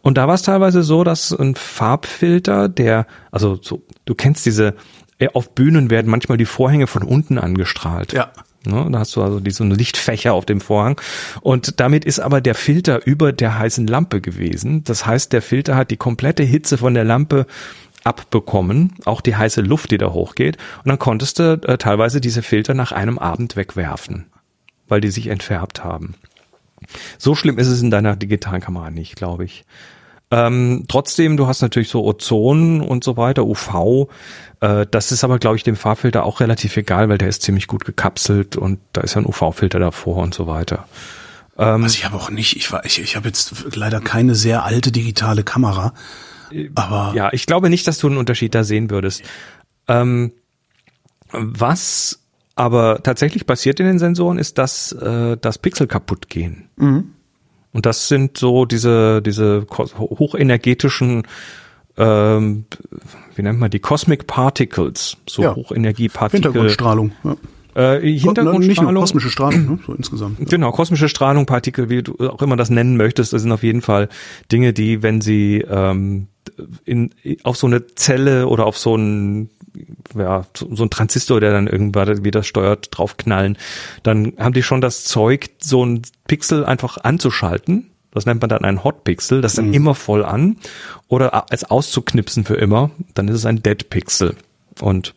Und da war es teilweise so, dass ein Farbfilter, der, also so, du kennst diese, äh, auf Bühnen werden manchmal die Vorhänge von unten angestrahlt. Ja. Ne, da hast du also die, so eine Lichtfächer auf dem Vorhang. Und damit ist aber der Filter über der heißen Lampe gewesen. Das heißt, der Filter hat die komplette Hitze von der Lampe abbekommen, auch die heiße Luft, die da hochgeht. Und dann konntest du äh, teilweise diese Filter nach einem Abend wegwerfen, weil die sich entfärbt haben. So schlimm ist es in deiner digitalen Kamera nicht, glaube ich. Ähm, trotzdem, du hast natürlich so Ozon und so weiter, UV. Äh, das ist aber, glaube ich, dem Farbfilter auch relativ egal, weil der ist ziemlich gut gekapselt und da ist ja ein UV-Filter davor und so weiter. Ähm, Also ich habe auch nicht, ich war, ich, ich habe jetzt leider keine sehr alte digitale Kamera, aber Ja, ich glaube nicht, dass du einen Unterschied da sehen würdest. Ähm, was aber tatsächlich passiert in den Sensoren, ist, dass, äh, dass Pixel kaputt gehen. Und das sind so diese, diese hochenergetischen, ähm, wie nennt man die, Cosmic Particles, so Ja. Hochenergiepartikel. Hintergrundstrahlung. Ja. Äh, Nicht Hintergrundstrahlung. nur kosmische Strahlung, ne? so insgesamt. Ja. Genau, kosmische Strahlung, Partikel, wie du auch immer das nennen möchtest, das sind auf jeden Fall Dinge, die, wenn sie ähm, in, auf so eine Zelle oder auf so ein ja, so ein Transistor, der dann irgendwann wieder steuert, draufknallen. Dann haben die schon das Zeug, so ein Pixel einfach anzuschalten. Das nennt man dann ein Hot Pixel, das ist dann mhm. immer voll an. Oder als auszuknipsen für immer, dann ist es ein Dead Pixel. Und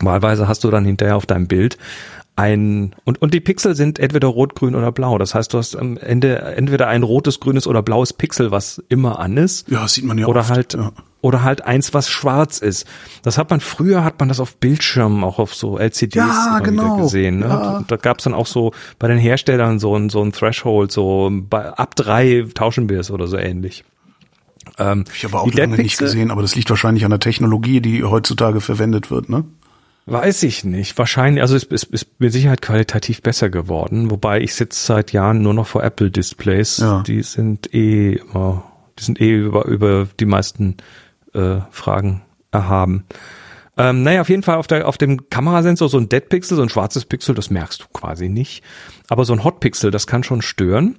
wahlweise hast du dann hinterher auf deinem Bild ein und und die Pixel sind entweder rot, grün oder blau. Das heißt, du hast am Ende entweder ein rotes, grünes oder blaues Pixel, was immer an ist. Ja, sieht man ja Oder oft, halt ja. Oder halt eins, was schwarz ist. Das hat man früher hat man das auf Bildschirmen auch auf so LCDs Ja, genau. gesehen. Ne? Ja. Da gab's dann auch so bei den Herstellern so ein so ein Threshold, so bei, ab drei tauschen wir es oder so ähnlich. Ähm, Ich habe auch lange nicht gesehen, aber das liegt wahrscheinlich an der Technologie, die heutzutage verwendet wird, ne? Weiß ich nicht. Wahrscheinlich, also es ist, ist mit Sicherheit qualitativ besser geworden, wobei ich sitze seit Jahren nur noch vor Apple Displays. Ja. Die sind eh immer, die sind eh über, über die meisten äh, Fragen erhaben. Ähm, naja, auf jeden Fall auf, der, auf dem Kamerasensor so ein Dead Pixel, so ein schwarzes Pixel, das merkst du quasi nicht. Aber so ein Hot Pixel, das kann schon stören.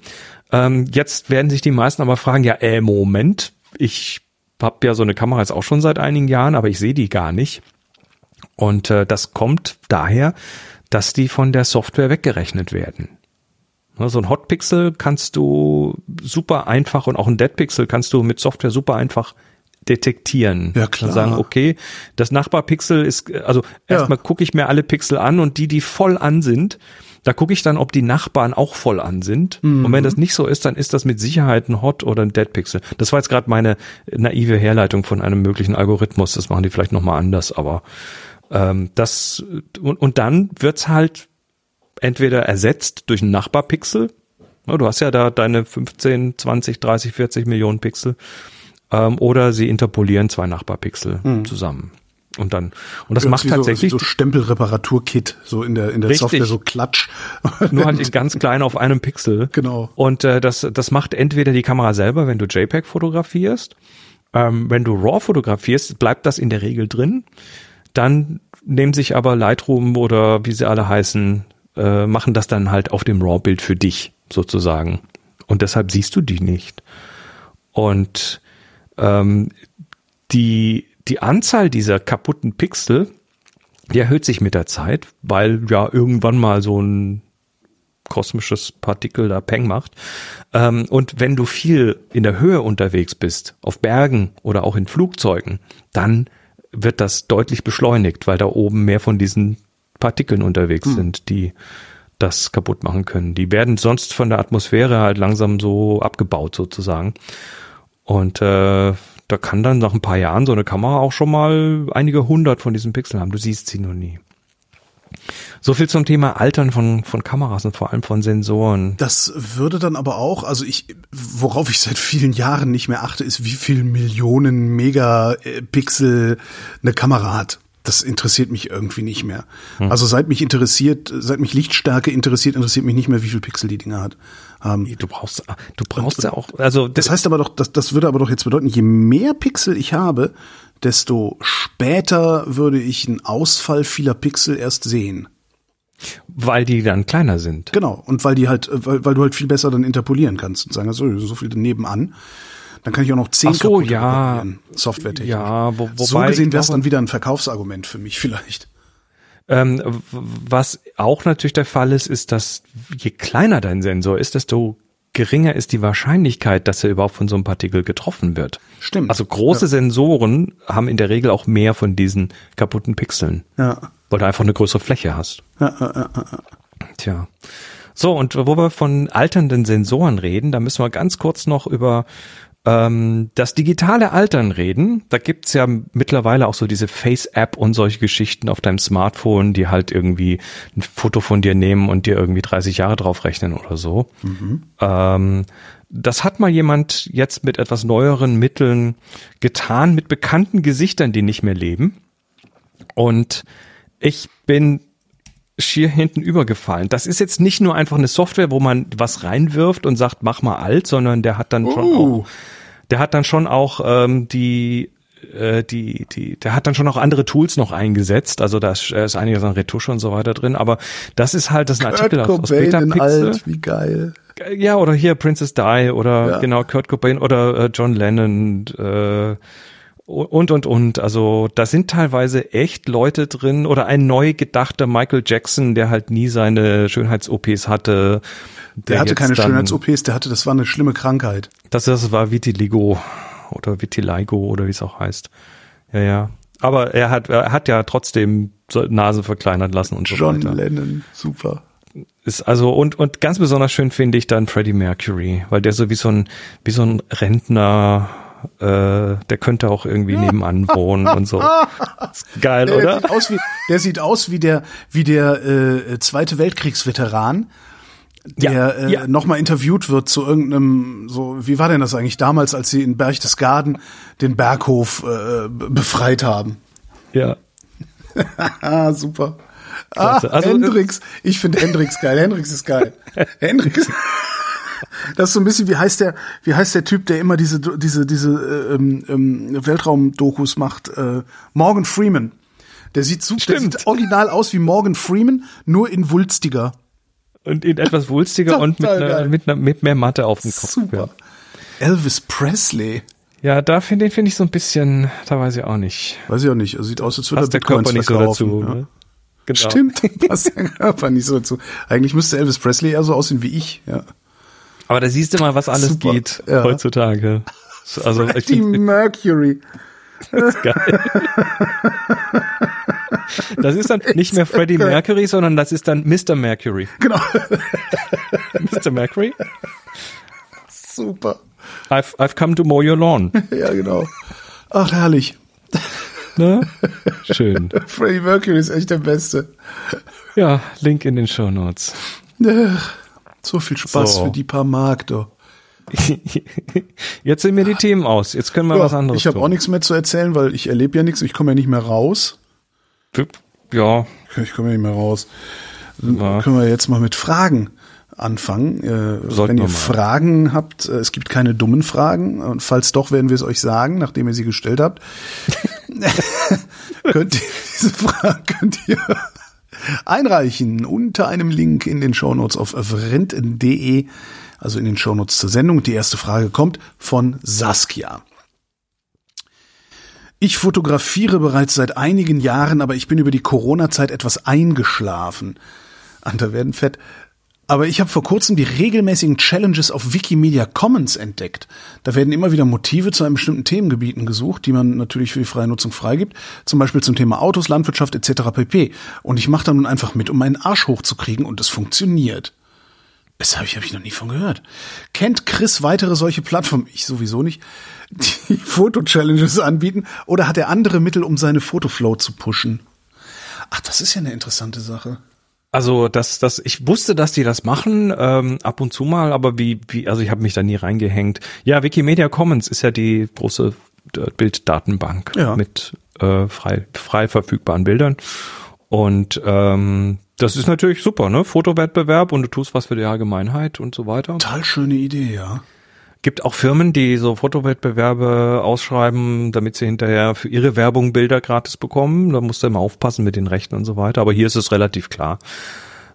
Ähm, jetzt werden sich die meisten aber fragen, ja, äh, Moment, ich habe ja so eine Kamera jetzt auch schon seit einigen Jahren, aber ich sehe die gar nicht. Und äh, das kommt daher, dass die von der Software weggerechnet werden. Ne, So ein Hotpixel kannst du super einfach und auch ein Deadpixel kannst du mit Software super einfach detektieren. Ja, klar. Und sagen, okay, das Nachbarpixel ist, also erstmal gucke ich mir alle Pixel an und die, die voll an sind, da gucke ich dann, ob die Nachbarn auch voll an sind. Und wenn das nicht so ist, dann ist das mit Sicherheit ein Hot oder ein Dead Pixel. Das war jetzt gerade meine naive Herleitung von einem möglichen Algorithmus. Das machen die vielleicht nochmal anders, aber ähm, das und, und dann wird's halt entweder ersetzt durch ein Nachbarpixel. Ja, Du hast ja da deine 15, 20, 30, 40 Millionen Pixel. Ähm, oder sie interpolieren zwei Nachbarpixel zusammen. Und dann, und das macht Irgendwie tatsächlich so, so Stempelreparaturkit, so in der in der Richtig. Software so Klatsch. nur halt in ganz klein auf einem Pixel. Genau. Und äh, das, das macht entweder die Kamera selber, wenn du JPEG fotografierst. Ähm, wenn du RAW fotografierst, bleibt das in der Regel drin. Dann nehmen sich aber Lightroom oder wie sie alle heißen, äh, machen das dann halt auf dem RAW-Bild für dich sozusagen. Und deshalb siehst du die nicht. Und ähm, die, die Anzahl dieser kaputten Pixel, die erhöht sich mit der Zeit, weil ja irgendwann mal so ein kosmisches Partikel da Peng macht. Ähm, und wenn du viel in der Höhe unterwegs bist, auf Bergen oder auch in Flugzeugen, dann wird das deutlich beschleunigt, weil da oben mehr von diesen Partikeln unterwegs sind, die das kaputt machen können. Die werden sonst von der Atmosphäre halt langsam so abgebaut sozusagen. Und äh, da kann dann nach ein paar Jahren so eine Kamera auch schon mal einige hundert von diesen Pixeln haben. Du siehst sie nur nie. So viel zum Thema Altern von, von Kameras und vor allem von Sensoren. Das würde dann aber auch, also ich, worauf ich seit vielen Jahren nicht mehr achte, ist, wie viel Millionen Megapixel eine Kamera hat. Das interessiert mich irgendwie nicht mehr. Hm. Also seit mich interessiert, seit mich Lichtstärke interessiert, interessiert mich nicht mehr, wie viel Pixel die Dinger hat. Ähm, Du brauchst, du brauchst ja auch, also das heißt aber doch, das, das würde aber doch jetzt bedeuten, je mehr Pixel ich habe, desto später würde ich einen Ausfall vieler Pixel erst sehen. weil die dann kleiner sind. Genau. Und weil die halt, äh, weil, weil du halt viel besser dann interpolieren kannst und sagen, so, so viel nebenan. Dann kann ich auch noch zehn Ach so, kaputte ja. Softwaretechnisch. Ja, wo, wobei so gesehen wäre es dann wieder ein Verkaufsargument für mich vielleicht. Ähm, was auch natürlich der Fall ist, ist, dass je kleiner dein Sensor ist, desto geringer ist die Wahrscheinlichkeit, dass er überhaupt von so einem Partikel getroffen wird. Stimmt. Also große Sensoren haben in der Regel auch mehr von diesen kaputten Pixeln, Ja. weil du einfach eine größere Fläche hast. Ja, ja, ja, ja. Tja. So, und wo wir von alternden Sensoren reden, da müssen wir ganz kurz noch über ähm, das digitale Altern reden. Da gibt's ja mittlerweile auch so diese Face-App und solche Geschichten auf deinem Smartphone, die halt irgendwie ein Foto von dir nehmen und dir irgendwie 30 Jahre drauf rechnen oder so. Ähm, das hat mal jemand jetzt mit etwas neueren Mitteln getan, mit bekannten Gesichtern, die nicht mehr leben. Und ich bin schier hinten übergefallen. Das ist jetzt nicht nur einfach eine Software, wo man was reinwirft und sagt, mach mal alt, sondern der hat dann schon Oh. auch, der hat dann schon auch ähm, die äh, die, die, der hat dann schon auch andere Tools noch eingesetzt. Also da ist, äh, ist einiges an Retusche und so weiter drin. Aber das ist halt, das ist ein Artikel aus, aus Betapixel. wie geil. Ja, oder hier Princess Di oder Ja. genau Kurt Cobain oder äh, John Lennon äh, und und und also da sind teilweise echt Leute drin oder ein neu gedachter Michael Jackson, der halt nie seine Schönheits-OPs hatte. Der, hatte keine Schönheits-OPs, der hatte, das war eine schlimme Krankheit. Das, das war Vitiligo oder Vitiligo oder wie es auch heißt. Ja, ja. Aber er hat, er hat ja trotzdem Nase verkleinert lassen und so John weiter. John Lennon, super. Ist also und und ganz besonders schön finde ich dann Freddie Mercury, weil der so wie so ein wie so ein Rentner äh, der könnte auch irgendwie nebenan wohnen und so. Ist geil, der, oder? Sieht aus wie, der sieht aus wie der, wie der äh, Zweite Weltkriegsveteran, der ja, äh, ja. nochmal interviewt wird zu irgendeinem, so, wie war denn das eigentlich damals, als sie in Berchtesgaden den Berghof äh, befreit haben? Ja. Super. Ah, also, Hendrix. Ich finde Hendrix geil. Hendrix ist geil. Hendrix. Das ist so ein bisschen, wie heißt der, wie heißt der Typ, der immer diese, diese, diese äh, ähm, ähm, Weltraumdokus macht? Äh, Morgan Freeman. Der sieht super, der sieht original aus wie Morgan Freeman, nur in wulstiger. Und in etwas wulstiger und mit, einer, mit, einer, mit mehr Matte auf dem Kopf. Super. Ja. Elvis Presley. Ja, da finde find ich so ein bisschen, da weiß ich auch nicht. Weiß ich auch nicht. Er sieht aus, als würde er der Körper nicht so dazu. Ja. Ne? Genau. Stimmt, passt der Körper nicht so dazu. Eigentlich müsste Elvis Presley eher so aussehen wie ich, ja. Aber da siehst du mal, was alles Super, geht ja. heutzutage. Also Freddie Mercury. Das ist geil. Das ist dann nicht mehr Freddie Mercury, sondern das ist dann Mr. Mercury. Genau. Mr. Mercury. Super. I've, I've come to mow your lawn. Ja, genau. Ach, herrlich. Ne? Schön. Freddie Mercury ist echt der Beste. Ja, Link in den Show Notes. So viel Spaß so. für die paar Mark, doch. Jetzt sind mir die Themen aus. Jetzt können wir ja, was anderes Ich habe auch nichts mehr zu erzählen, weil ich erlebe ja nichts. Ich komme ja nicht mehr raus. Ja. Ich komme ja nicht mehr raus. Ja. Können wir jetzt mal mit Fragen anfangen. Äh, wenn ihr Fragen habt, äh, es gibt keine dummen Fragen. Und falls doch, werden wir es euch sagen, nachdem ihr sie gestellt habt. könnt ihr diese Fragen könnt ihr einreichen unter einem Link in den Shownotes auf vrent.de, also in den Shownotes zur Sendung. Die erste Frage kommt von Saskia. Ich fotografiere bereits seit einigen Jahren, aber ich bin über die Corona-Zeit etwas eingeschlafen. Andere werden fett. Aber ich habe vor kurzem die regelmäßigen Challenges auf Wikimedia Commons entdeckt. Da werden immer wieder Motive zu einem bestimmten Themengebieten gesucht, die man natürlich für die freie Nutzung freigibt. Zum Beispiel zum Thema Autos, Landwirtschaft etc. pp. Und ich mache da nun einfach mit, um meinen Arsch hochzukriegen und es funktioniert. Das habe ich, hab ich noch nie von gehört. Kennt Chris weitere solche Plattformen? Ich sowieso nicht. Die Foto-Challenges anbieten? Oder hat er andere Mittel, um seine Fotoflow zu pushen? Ach, das ist ja eine interessante Sache. Also das, das, ich wusste, dass die das machen, ähm, ab und zu mal, aber wie, wie, also ich habe mich da nie reingehängt. Ja, Wikimedia Commons ist ja die große Bilddatenbank ja. mit äh, frei, frei verfügbaren Bildern. Und ähm, das ist natürlich super, ne? Fotowettbewerb und du tust was für die Allgemeinheit und so weiter. Total schöne Idee, ja. Gibt auch Firmen, die so Fotowettbewerbe ausschreiben, damit sie hinterher für ihre Werbung Bilder gratis bekommen. Da musst du immer aufpassen mit den Rechten und so weiter. Aber hier ist es relativ klar.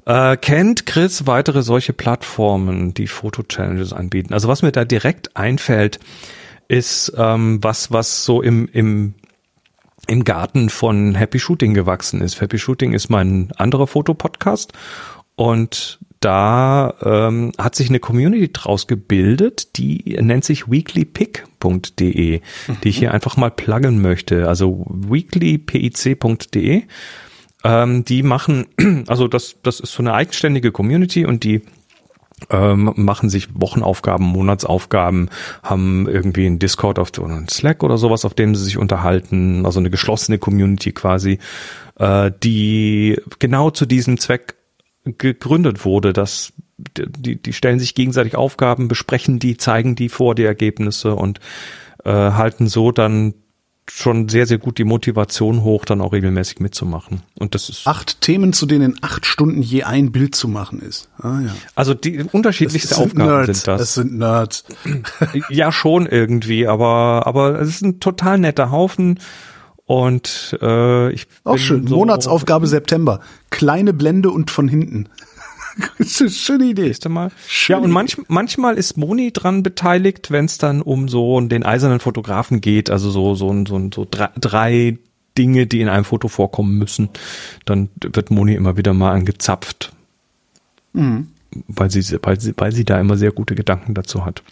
Äh, kennt Chris weitere solche Plattformen, die Foto-Challenges anbieten? Also was mir da direkt einfällt, ist ähm, was, was so im, im, im Garten von Happy Shooting gewachsen ist. Happy Shooting ist mein anderer Fotopodcast und da ähm, hat sich eine Community draus gebildet, die nennt sich weeklypick.de, mhm. die ich hier einfach mal pluggen möchte. Also weeklypic.de. Ähm, die machen, also das, das ist so eine eigenständige Community und die ähm, machen sich Wochenaufgaben, Monatsaufgaben, haben irgendwie einen Discord auf oder einen Slack oder sowas, auf dem sie sich unterhalten, also eine geschlossene Community quasi, äh, die genau zu diesem Zweck gegründet wurde, dass die, die stellen sich gegenseitig Aufgaben, besprechen die, zeigen die vor, die Ergebnisse und äh, halten so dann schon sehr, sehr gut die Motivation hoch, dann auch regelmäßig mitzumachen. Und das ist. Acht Themen, zu denen acht Stunden je ein Bild zu machen ist. Ah, ja. Also die unterschiedlichste sind Aufgaben Nerds. sind das. Das sind Nerds. ja, schon irgendwie, aber, aber es ist ein total netter Haufen. Und äh, ich auch schön. So Monatsaufgabe September. Kleine Blende und von hinten. Schöne Idee. Nächste Mal. Ja, und manch, manchmal ist Moni dran beteiligt, wenn es dann um so den eisernen Fotografen geht, also so, so, so, so drei, drei Dinge, die in einem Foto vorkommen müssen. Dann wird Moni immer wieder mal angezapft. Mhm. Weil sie, weil sie, weil sie da immer sehr gute Gedanken dazu hat.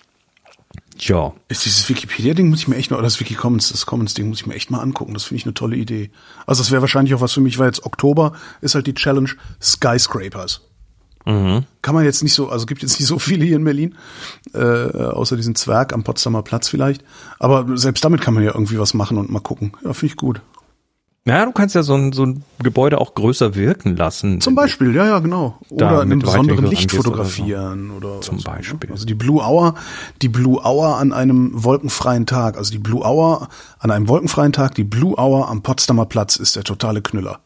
Ja. Ist dieses Wikipedia-Ding muss ich mir echt mal, oder das Wikicommons, das Commons-Ding muss ich mir echt mal angucken. Das finde ich eine tolle Idee. Also das wäre wahrscheinlich auch was für mich, weil jetzt Oktober ist halt die Challenge Skyscrapers. Mhm. Kann man jetzt nicht so, also gibt jetzt nicht so viele hier in Berlin, äh, außer diesen Zwerg am Potsdamer Platz vielleicht. Aber selbst damit kann man ja irgendwie was machen und mal gucken. Ja, finde ich gut. Ja, du kannst ja so ein, so ein Gebäude auch größer wirken lassen. Zum Beispiel, ja, ja, genau. Oder in einem besonderen Licht fotografieren oder, so. oder zum so. Ne? Beispiel. Also die Blue Hour, die Blue Hour an einem wolkenfreien Tag, also die Blue Hour an einem wolkenfreien Tag, die Blue Hour am Potsdamer Platz ist der totale Knüller.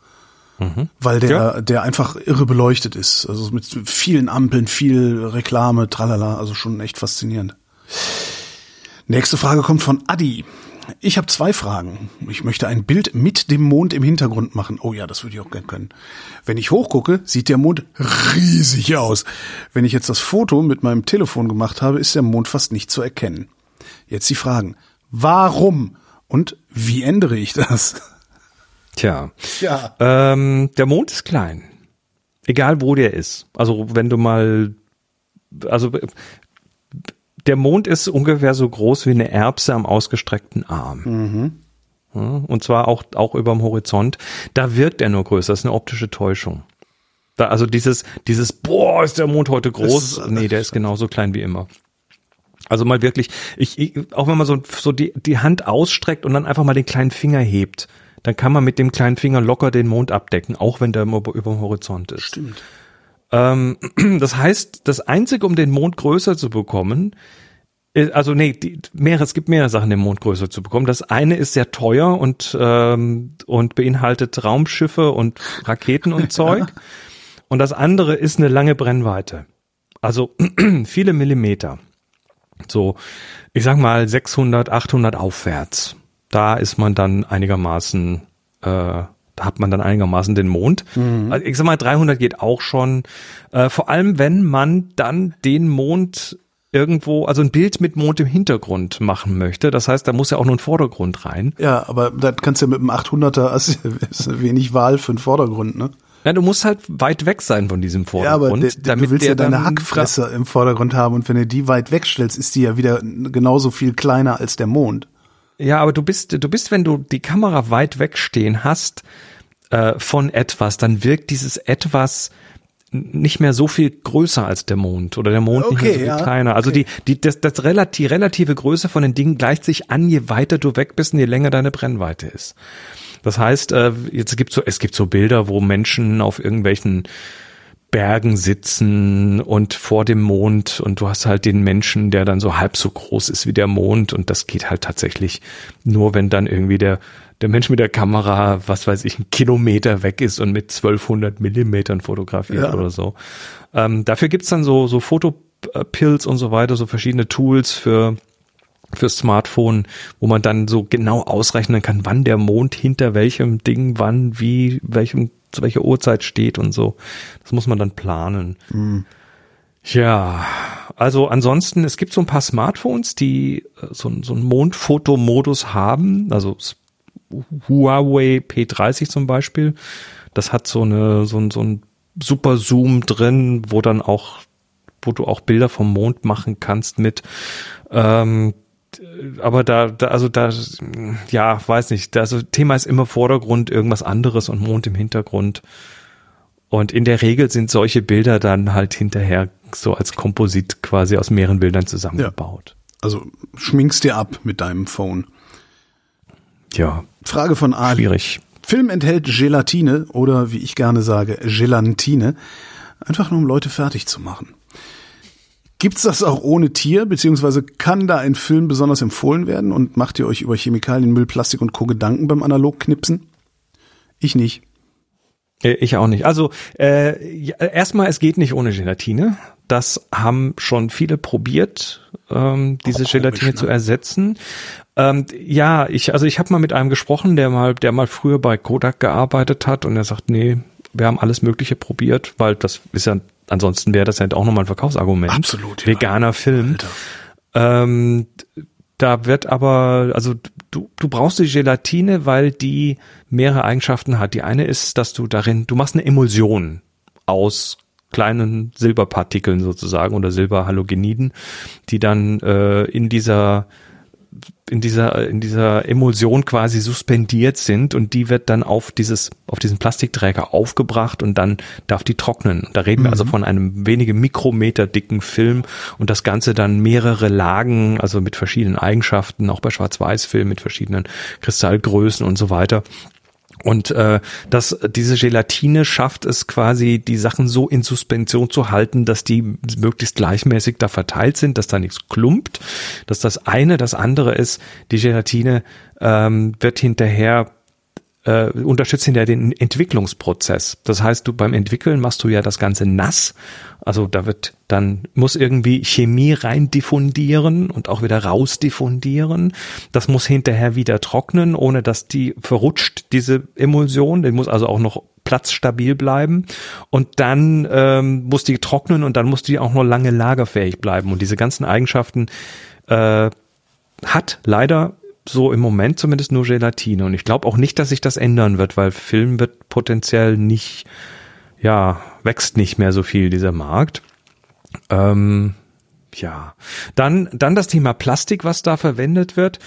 Mhm. Weil der, ja. der einfach irre beleuchtet ist. Also mit vielen Ampeln, viel Reklame, tralala, also schon echt faszinierend. Nächste Frage kommt von Adi. Ich habe zwei Fragen. Ich möchte ein Bild mit dem Mond im Hintergrund machen. Oh ja, das würde ich auch gern können. Wenn ich hochgucke, sieht der Mond riesig aus. Wenn ich jetzt das Foto mit meinem Telefon gemacht habe, ist der Mond fast nicht zu erkennen. Jetzt die Fragen. Warum? Und wie ändere ich das? Tja. Ja. Ähm, der Mond ist klein. Egal wo der ist. Also wenn du mal, also der Mond ist ungefähr so groß wie eine Erbse am ausgestreckten Arm. Mhm. Ja, und zwar auch, auch über dem Horizont. Da wirkt er nur größer. Das ist eine optische Täuschung. Da, also dieses, dieses, boah, ist der Mond heute groß. Ist, nee, der ist genauso klein wie immer. Also mal wirklich, ich, ich auch wenn man so, so die, die Hand ausstreckt und dann einfach mal den kleinen Finger hebt, dann kann man mit dem kleinen Finger locker den Mond abdecken, auch wenn der über, über dem Horizont ist. Stimmt. Ähm, das heißt, das Einzige, um den Mond größer zu bekommen, also nee, die, mehrere, es gibt mehrere Sachen, den Mond größer zu bekommen. Das eine ist sehr teuer und, ähm, und beinhaltet Raumschiffe und Raketen und Zeug. Und das andere ist eine lange Brennweite. Also viele Millimeter. So, ich sag mal 600, 800 aufwärts. Da ist man dann einigermaßen äh, hat man dann einigermaßen den Mond. Mhm. Also ich sag mal, 300 geht auch schon. Äh, vor allem, wenn man dann den Mond irgendwo, also ein Bild mit Mond im Hintergrund machen möchte. Das heißt, da muss ja auch nur ein Vordergrund rein. Ja, aber da kannst du ja mit dem 800er, also ist wenig Wahl für einen Vordergrund, ne? Ja, du musst halt weit weg sein von diesem Vordergrund. Ja, aber damit du willst ja deine Hackfresse im Vordergrund haben und wenn du die weit wegstellst, ist die ja wieder genauso viel kleiner als der Mond. Ja, aber du bist, du bist, wenn du die Kamera weit wegstehen hast, äh, von etwas, dann wirkt dieses etwas nicht mehr so viel größer als der Mond oder der Mond okay, nicht mehr so viel ja. kleiner. Also okay. die, die, das, das relativ, die relative Größe von den Dingen gleicht sich an, je weiter du weg bist und je länger deine Brennweite ist. Das heißt, äh, jetzt gibt so, es gibt so Bilder, wo Menschen auf irgendwelchen Bergen sitzen und vor dem Mond und du hast halt den Menschen, der dann so halb so groß ist wie der Mond und das geht halt tatsächlich nur, wenn dann irgendwie der der Mensch mit der Kamera, was weiß ich, ein Kilometer weg ist und mit 1200 Millimetern fotografiert ja. oder so. Ähm, dafür gibt's dann so, so Fotopills und so weiter, so verschiedene Tools für fürs Smartphone, wo man dann so genau ausrechnen kann, wann der Mond hinter welchem Ding, wann, wie, welchem, zu welcher Uhrzeit steht und so. Das muss man dann planen. Mhm. Ja, also ansonsten, es gibt so ein paar Smartphones, die äh, so, so einen Mondfotomodus haben. Also Huawei P30 zum Beispiel. Das hat so eine, so ein, so ein Super Zoom drin, wo dann auch, wo du auch Bilder vom Mond machen kannst mit. Ähm, aber da, da, also da, ja, weiß nicht. Also Thema ist immer Vordergrund, irgendwas anderes und Mond im Hintergrund. Und in der Regel sind solche Bilder dann halt hinterher so als Komposit quasi aus mehreren Bildern zusammengebaut. Ja. Also schminkst dir ab mit deinem Phone. Ja. Frage von Ali. Schwierig. Film enthält Gelatine oder wie ich gerne sage, Gelantine. Einfach nur um Leute fertig zu machen. Gibt's das auch ohne Tier, beziehungsweise kann da ein Film besonders empfohlen werden und macht ihr euch über Chemikalien, Müll, Plastik und Co. Gedanken beim Analogknipsen? Ich nicht. Äh, ich auch nicht. Also äh, erstmal, es geht nicht ohne Gelatine. Das haben schon viele probiert, ähm, diese komisch, Gelatine ne? zu ersetzen. Ähm, ja, ich also ich habe mal mit einem gesprochen, der mal der mal früher bei Kodak gearbeitet hat und er sagt, nee, wir haben alles Mögliche probiert, weil das ist ja ansonsten wäre das halt auch nochmal ein Verkaufsargument. Absolut, ja. Veganer Film. Ähm, da wird aber, also du, du brauchst die Gelatine, weil die mehrere Eigenschaften hat. Die eine ist, dass du darin, du machst eine Emulsion aus kleinen Silberpartikeln sozusagen oder Silberhalogeniden, die dann äh, in dieser in dieser in dieser Emulsion quasi suspendiert sind und die wird dann auf dieses auf diesen Plastikträger aufgebracht und dann darf die trocknen. Da reden mhm. wir also von einem wenige Mikrometer dicken Film und das Ganze dann mehrere Lagen, also mit verschiedenen Eigenschaften, auch bei Schwarz-Weiß-Film mit verschiedenen Kristallgrößen und so weiter. Und äh, das, diese Gelatine schafft es quasi, die Sachen so in Suspension zu halten, dass die möglichst gleichmäßig da verteilt sind, dass da nichts klumpt. Dass das eine, das andere ist, die Gelatine ähm, wird hinterher äh, unterstützt hinterher den Entwicklungsprozess. Das heißt, du beim Entwickeln machst du ja das Ganze nass. Also da wird dann, muss irgendwie Chemie rein diffundieren und auch wieder raus diffundieren. Das muss hinterher wieder trocknen, ohne dass die verrutscht, diese Emulsion. Die muss also auch noch platzstabil bleiben. Und dann ähm, muss die trocknen und dann muss die auch noch lange lagerfähig bleiben. Und diese ganzen Eigenschaften äh, hat leider so im Moment zumindest nur Gelatine. Und ich glaube auch nicht, dass sich das ändern wird, weil Film wird potenziell nicht, ja, wächst nicht mehr so viel dieser Markt. Ähm, ja, dann, dann das Thema Plastik, was da verwendet wird.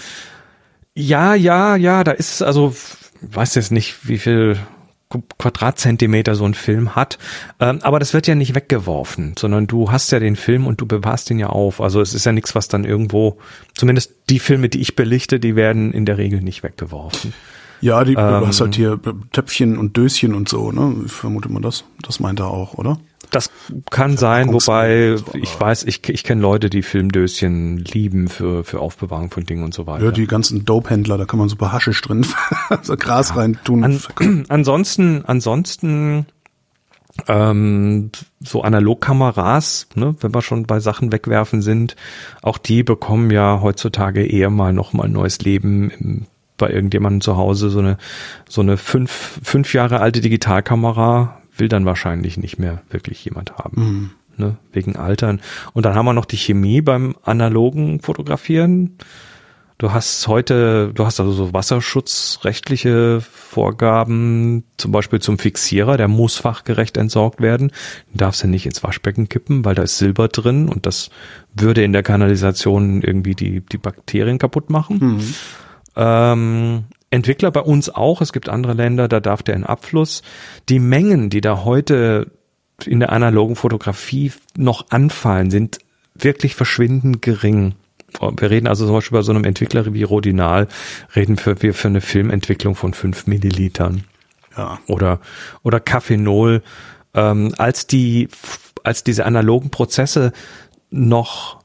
Ja, ja, ja, da ist also, weiß jetzt nicht, wie viel Quadratzentimeter so ein Film hat. Ähm, aber das wird ja nicht weggeworfen, sondern du hast ja den Film und du bewahrst ihn ja auf. Also es ist ja nichts, was dann irgendwo, zumindest die Filme, die ich belichte, die werden in der Regel nicht weggeworfen. Ja, die, ähm, du hast halt hier Töpfchen und Döschen und so, ne? Ich vermute mal das. Das meint er auch, oder? Das kann sein, wobei ich weiß, ich, ich kenne Leute, die Filmdöschen lieben für, für Aufbewahrung von Dingen und so weiter. Ja, die ganzen Dope-Händler, da kann man super Haschisch drin, so Gras ja. rein tun. An, ansonsten, ansonsten, ähm, so Analogkameras, ne, wenn wir schon bei Sachen wegwerfen sind, auch die bekommen ja heutzutage eher mal noch mal ein neues Leben im, bei irgendjemandem zu Hause. So eine, so eine fünf, fünf Jahre alte Digitalkamera will dann wahrscheinlich nicht mehr wirklich jemand haben. Mhm. Ne, wegen Altern. Und dann haben wir noch die Chemie beim analogen Fotografieren. Du hast heute, du hast also so wasserschutzrechtliche Vorgaben, zum Beispiel zum Fixierer, der muss fachgerecht entsorgt werden. Du darfst ja nicht ins Waschbecken kippen, weil da ist Silber drin und das würde in der Kanalisation irgendwie die, die Bakterien kaputt machen. Mhm. Ähm, Entwickler bei uns auch. Es gibt andere Länder, da darf der in Abfluss. Die Mengen, die da heute in der analogen Fotografie noch anfallen, sind wirklich verschwindend gering. Wir reden also zum Beispiel bei so einem Entwickler wie Rodinal, reden wir für, eine Filmentwicklung von fünf Millilitern. Ja. Oder, oder Kaffeenol. Ähm, als die, als diese analogen Prozesse noch,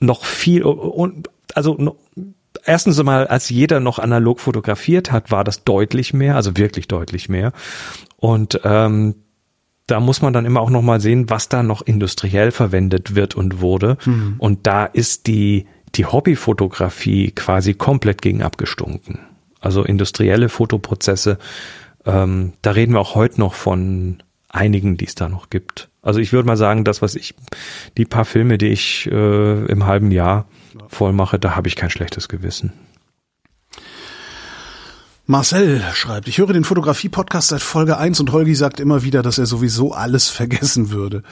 noch viel, und, also erstens einmal, als jeder noch analog fotografiert hat, war das deutlich mehr, also wirklich deutlich mehr. Und ähm, da muss man dann immer auch noch mal sehen, was da noch industriell verwendet wird und wurde. Mhm. Und da ist die die Hobbyfotografie quasi komplett gegen abgestunken. Also industrielle Fotoprozesse, ähm, da reden wir auch heute noch von einigen, die es da noch gibt. Also ich würde mal sagen, das, was ich, die paar Filme, die ich äh, im halben Jahr voll mache, da habe ich kein schlechtes Gewissen. Marcel schreibt, ich höre den Fotografie-Podcast seit Folge 1 und Holgi sagt immer wieder, dass er sowieso alles vergessen würde.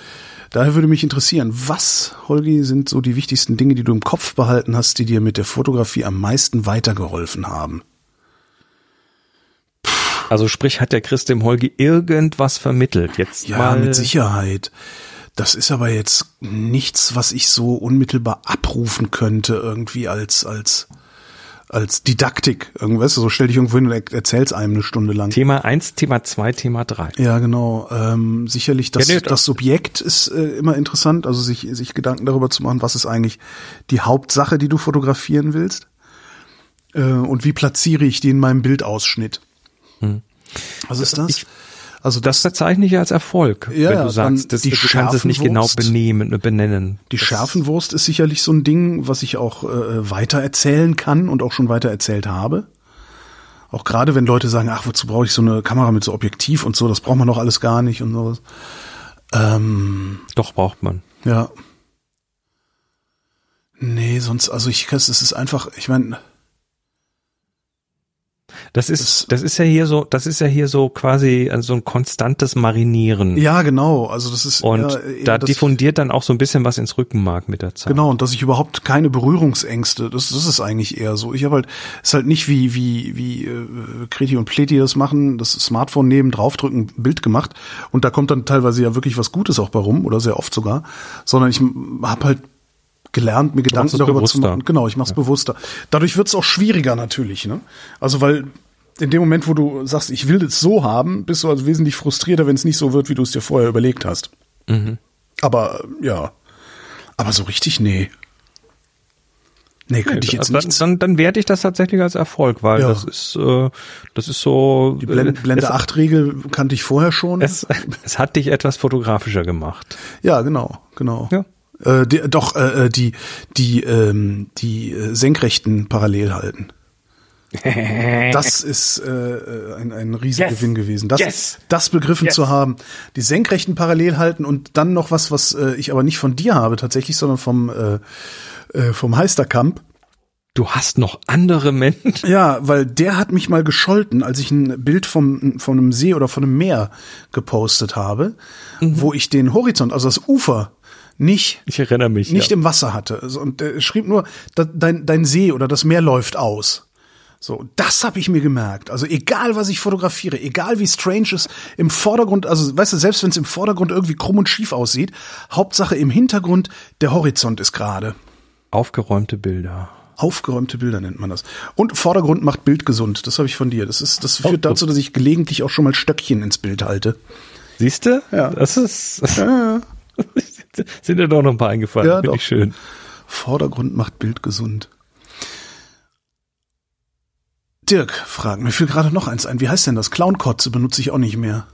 Daher würde mich interessieren, was, Holgi, sind so die wichtigsten Dinge, die du im Kopf behalten hast, die dir mit der Fotografie am meisten weitergeholfen haben? Also sprich, hat der Chris dem Holgi irgendwas vermittelt? Jetzt ja, mal. mit Sicherheit. Das ist aber jetzt nichts, was ich so unmittelbar abrufen könnte, irgendwie als, als, als Didaktik. Irgendwas, so stell dich irgendwo hin und erzähl's einem eine Stunde lang. Thema eins, Thema zwei, Thema drei. Ja, genau. Ähm, sicherlich das, ja, nee, das Subjekt ist äh, immer interessant, also sich, sich Gedanken darüber zu machen, was ist eigentlich die Hauptsache, die du fotografieren willst. Äh, und wie platziere ich die in meinem Bildausschnitt. Hm. Was ist das? Ich, also das, verzeichne ich als Erfolg, ja, wenn du sagst, das, du kannst es nicht genau benehmen, benennen. Die das Schärfenwurst ist sicherlich so ein Ding, was ich auch äh, weiter erzählen kann und auch schon weiter erzählt habe. Auch gerade wenn Leute sagen, ach, wozu brauche ich so eine Kamera mit so Objektiv und so, das braucht man doch alles gar nicht und sowas. Ähm, Doch, braucht man. ja. Nee, sonst, also ich, es ist einfach, ich meine, Das ist, das ist ja hier so, das ist ja hier so quasi so ein konstantes Marinieren. ja, genau, also das ist Und eher, eher da das- diffundiert dann auch so ein bisschen was ins Rückenmark mit der Zeit. Genau, und dass ich überhaupt keine Berührungsängste, das, das ist eigentlich eher so. Ich habe halt, ist halt nicht wie, wie, wie äh, Kreti und Pleti das machen, das Smartphone neben draufdrücken, Bild gemacht und da kommt dann teilweise ja wirklich was Gutes auch bei rum, oder sehr oft sogar, sondern ich habe halt gelernt, mir Gedanken es darüber zu bewusster. machen. Genau, ich mach's bewusster. Dadurch wird's auch schwieriger natürlich, ne? Also weil in dem Moment, wo du sagst, ich will es so haben, bist du also wesentlich frustrierter, wenn es nicht so wird, wie du es dir vorher überlegt hast. Mhm. Aber ja, aber so richtig, nee. Nee, könnte ich jetzt Also dann, nicht. dann, dann werte ich das tatsächlich als Erfolg, weil Ja. das ist, äh, das ist so. Die Blende, äh, Blende es, 8 Regel kannte ich vorher schon. Es, es hat dich etwas fotografischer gemacht. ja, genau, genau. Ja. Äh, die, doch, äh, äh, die, die, ähm, die äh, Senkrechten parallel halten. Das ist äh, äh, ein, ein Riesengewinn Yes. gewesen. Das, Yes. das begriffen Yes. zu haben. Die Senkrechten parallel halten und dann noch was, was äh, ich aber nicht von dir habe tatsächlich, sondern vom, äh, äh, vom Heisterkamp. Du hast noch andere Menschen. Ja, weil der hat mich mal gescholten, als ich ein Bild vom, von einem See oder von einem Meer gepostet habe, Mhm. wo ich den Horizont, also das Ufer, nicht Ich erinnere mich. nicht ja. im Wasser hatte. Und er schrieb nur, da, dein, dein See oder das Meer läuft aus. So, das habe ich mir gemerkt. Also egal, was ich fotografiere, egal wie strange es im Vordergrund, also weißt du, selbst wenn es im Vordergrund irgendwie krumm und schief aussieht, Hauptsache im Hintergrund, der Horizont ist gerade. Aufgeräumte Bilder. Aufgeräumte Bilder nennt man das. Und Vordergrund macht Bild gesund. Das habe ich von dir. Das ist, das führt dazu, dass ich gelegentlich auch schon mal Stöckchen ins Bild halte. Siehst du? Ja. Das ist. Sind dir doch noch ein paar eingefallen. Ja, Finde doch. ich schön. Vordergrund macht Bild gesund. Dirk fragt, mir fiel gerade noch eins ein. Wie heißt denn das? Clownkotze benutze ich auch nicht mehr.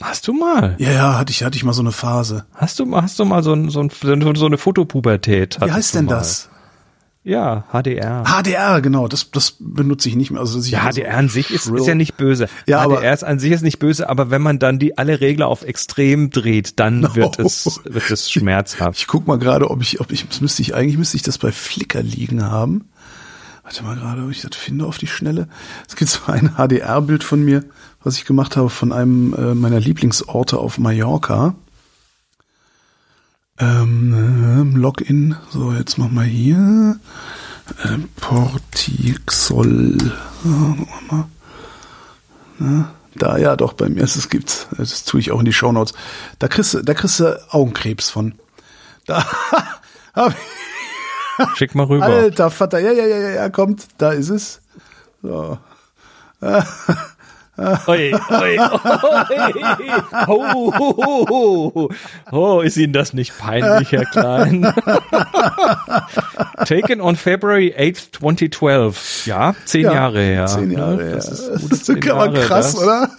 Hast du mal? Ja, ja, hatte ich, hatte ich mal so eine Phase. Hast du mal, hast du mal so, ein, so, ein, so eine Fotopubertät? Wie heißt denn mal? das? Ja, HDR. HDR, genau, das, das benutze ich nicht mehr. Also, Ja, HDR an sich ist, ist ja nicht böse. Ja, aber- HDR ist an sich ist nicht böse, aber wenn man dann die alle Regler auf extrem dreht, dann wird es, wird es schmerzhaft. Ich guck mal gerade, ob ich, ob ich, das müsste ich, eigentlich müsste ich das bei Flickr liegen haben. Warte mal gerade, ob ich das finde auf die Schnelle. Es gibt so ein HDR-Bild von mir, was ich gemacht habe von einem äh, meiner Lieblingsorte auf Mallorca. Ähm, äh, Login. So, jetzt machen wir hier. Äh, Portixol. So, mal. Na, da, ja, doch, bei mir ist es gibt's. Das tue ich auch in die Shownotes. Da kriegst du, da kriegst du Augenkrebs von. Da hab ich Schick mal rüber. Alter Vater, ja, ja, ja, ja, ja, kommt, da ist es. So. Oi, oi, oi. Oh, oh, oh, oh. oh, ist Ihnen das nicht peinlich, Herr Klein? Taken on February 8th, 2012. Ja, zehn Ja, Jahre her. Zehn Jahre, Ne? ja. Das ist gute Das ist aber Jahre, krass, das. oder?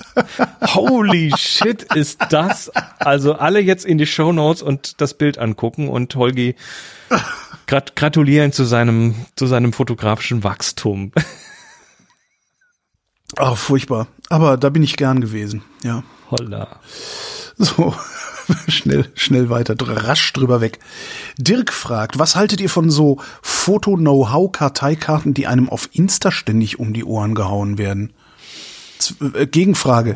Holy shit, ist das. Also alle jetzt in die Shownotes und das Bild angucken und Holgi grat gratulieren zu seinem, zu seinem fotografischen Wachstum. Ach, furchtbar. Aber da bin ich gern gewesen, ja. Holla. So, schnell, schnell weiter, rasch drüber weg. Dirk fragt, was haltet ihr von so Foto-Know-how-Karteikarten, die einem auf Insta ständig um die Ohren gehauen werden? Z äh, Gegenfrage.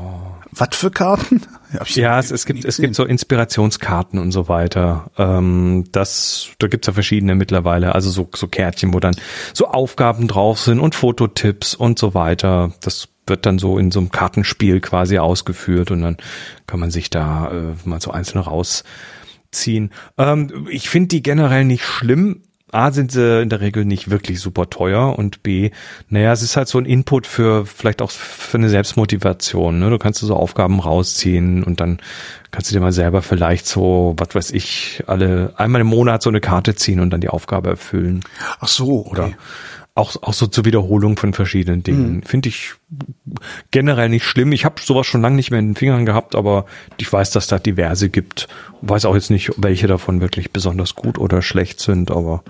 Was für Karten? Ja, es, es gibt es gibt so Inspirationskarten und so weiter. Ähm, das da gibt's ja verschiedene mittlerweile. Also so so Kärtchen, wo dann so Aufgaben drauf sind und Fototipps und so weiter. Das wird dann so in so einem Kartenspiel quasi ausgeführt und dann kann man sich da äh, mal so einzeln rausziehen. Ähm, ich finde die generell nicht schlimm. A sind sie in der Regel nicht wirklich super teuer und B, naja, es ist halt so ein Input für vielleicht auch für eine Selbstmotivation. Ne? Du kannst so Aufgaben rausziehen und dann kannst du dir mal selber vielleicht so, was weiß ich, alle einmal im Monat so eine Karte ziehen und dann die Aufgabe erfüllen. Ach so, okay. Oder auch, auch so zur Wiederholung von verschiedenen Dingen. Finde ich generell nicht schlimm. Ich habe sowas schon lange nicht mehr in den Fingern gehabt, aber ich weiß, dass da diverse gibt. Weiß auch jetzt nicht, welche davon wirklich besonders gut oder schlecht sind, aber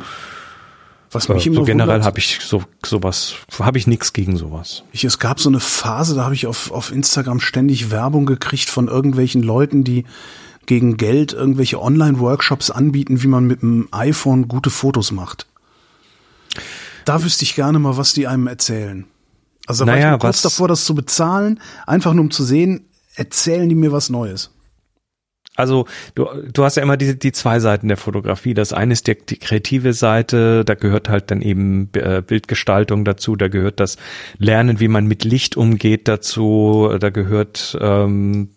Was äh, mich immer so generell habe ich so sowas, habe ich nichts gegen sowas. Ich, es gab so eine Phase, da habe ich auf, auf Instagram ständig Werbung gekriegt von irgendwelchen Leuten, die gegen Geld irgendwelche Online-Workshops anbieten, wie man mit dem iPhone gute Fotos macht. Da wüsste ich gerne mal, was die einem erzählen. Also da Naja, war ich kurz davor, das zu bezahlen, einfach nur um zu sehen, erzählen die mir was Neues. Also du, du hast ja immer die, die zwei Seiten der Fotografie. Das eine ist die, die kreative Seite, da gehört halt dann eben äh, Bildgestaltung dazu, da gehört das Lernen, wie man mit Licht umgeht dazu, da gehört ähm,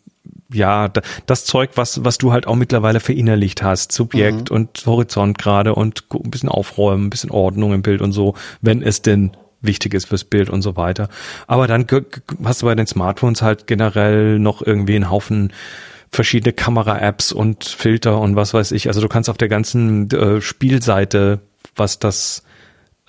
ja da, das Zeug, was was du halt auch mittlerweile verinnerlicht hast, Subjekt und Horizont gerade und ein bisschen aufräumen, ein bisschen Ordnung im Bild und so, wenn es denn wichtig ist fürs Bild und so weiter. Aber dann hast du bei den Smartphones halt generell noch irgendwie einen Haufen verschiedene Kamera-Apps und Filter und was weiß ich. Also du kannst auf der ganzen äh, Spielseite, was das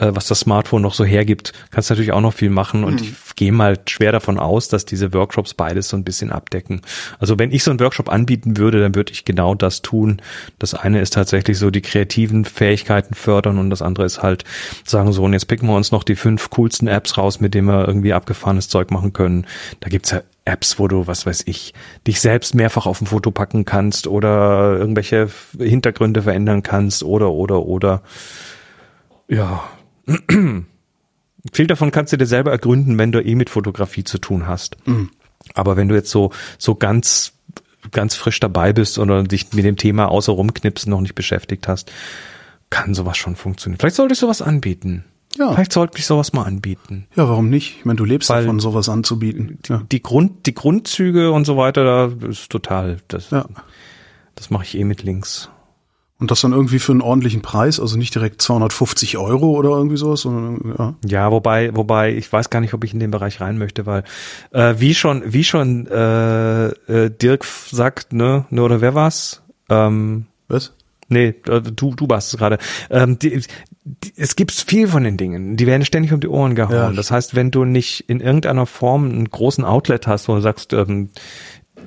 was das Smartphone noch so hergibt, kannst natürlich auch noch viel machen und ich gehe mal schwer davon aus, dass diese Workshops beides so ein bisschen abdecken. Also wenn ich so einen Workshop anbieten würde, dann würde ich genau das tun. Das eine ist tatsächlich so die kreativen Fähigkeiten fördern und das andere ist halt sagen so, und jetzt picken wir uns noch die fünf coolsten Apps raus, mit denen wir irgendwie abgefahrenes Zeug machen können. Da gibt's ja Apps, wo du, was weiß ich, dich selbst mehrfach auf ein Foto packen kannst oder irgendwelche Hintergründe verändern kannst oder, oder, oder. Ja. Viel davon kannst du dir selber ergründen, wenn du eh mit Fotografie zu tun hast. Aber wenn du jetzt so, so ganz, ganz frisch dabei bist oder dich mit dem Thema außer rumknipsen noch nicht beschäftigt hast, kann sowas schon funktionieren. Vielleicht sollte ich sowas anbieten. Ja. Vielleicht sollte ich sowas mal anbieten. Ja, warum nicht? Ich meine, du lebst Weil- davon, sowas anzubieten. Ja. Die Grund, die Grundzüge und so weiter, da ist total, das, ja. das mache ich eh mit Links. Und das dann irgendwie für einen ordentlichen Preis, also nicht direkt 250 Euro oder irgendwie sowas, sondern ja. Ja, wobei, wobei ich weiß gar nicht, ob ich in den Bereich rein möchte, weil äh, wie schon, wie schon äh, äh, Dirk sagt, ne, ne oder wer war's? Ähm, Was? nee, äh, du, du warst es gerade. Ähm, die, die, es gibt viel von den Dingen, die werden ständig um die Ohren gehauen. Ja. das heißt, wenn du nicht in irgendeiner Form einen großen Outlet hast, wo du sagst, ähm,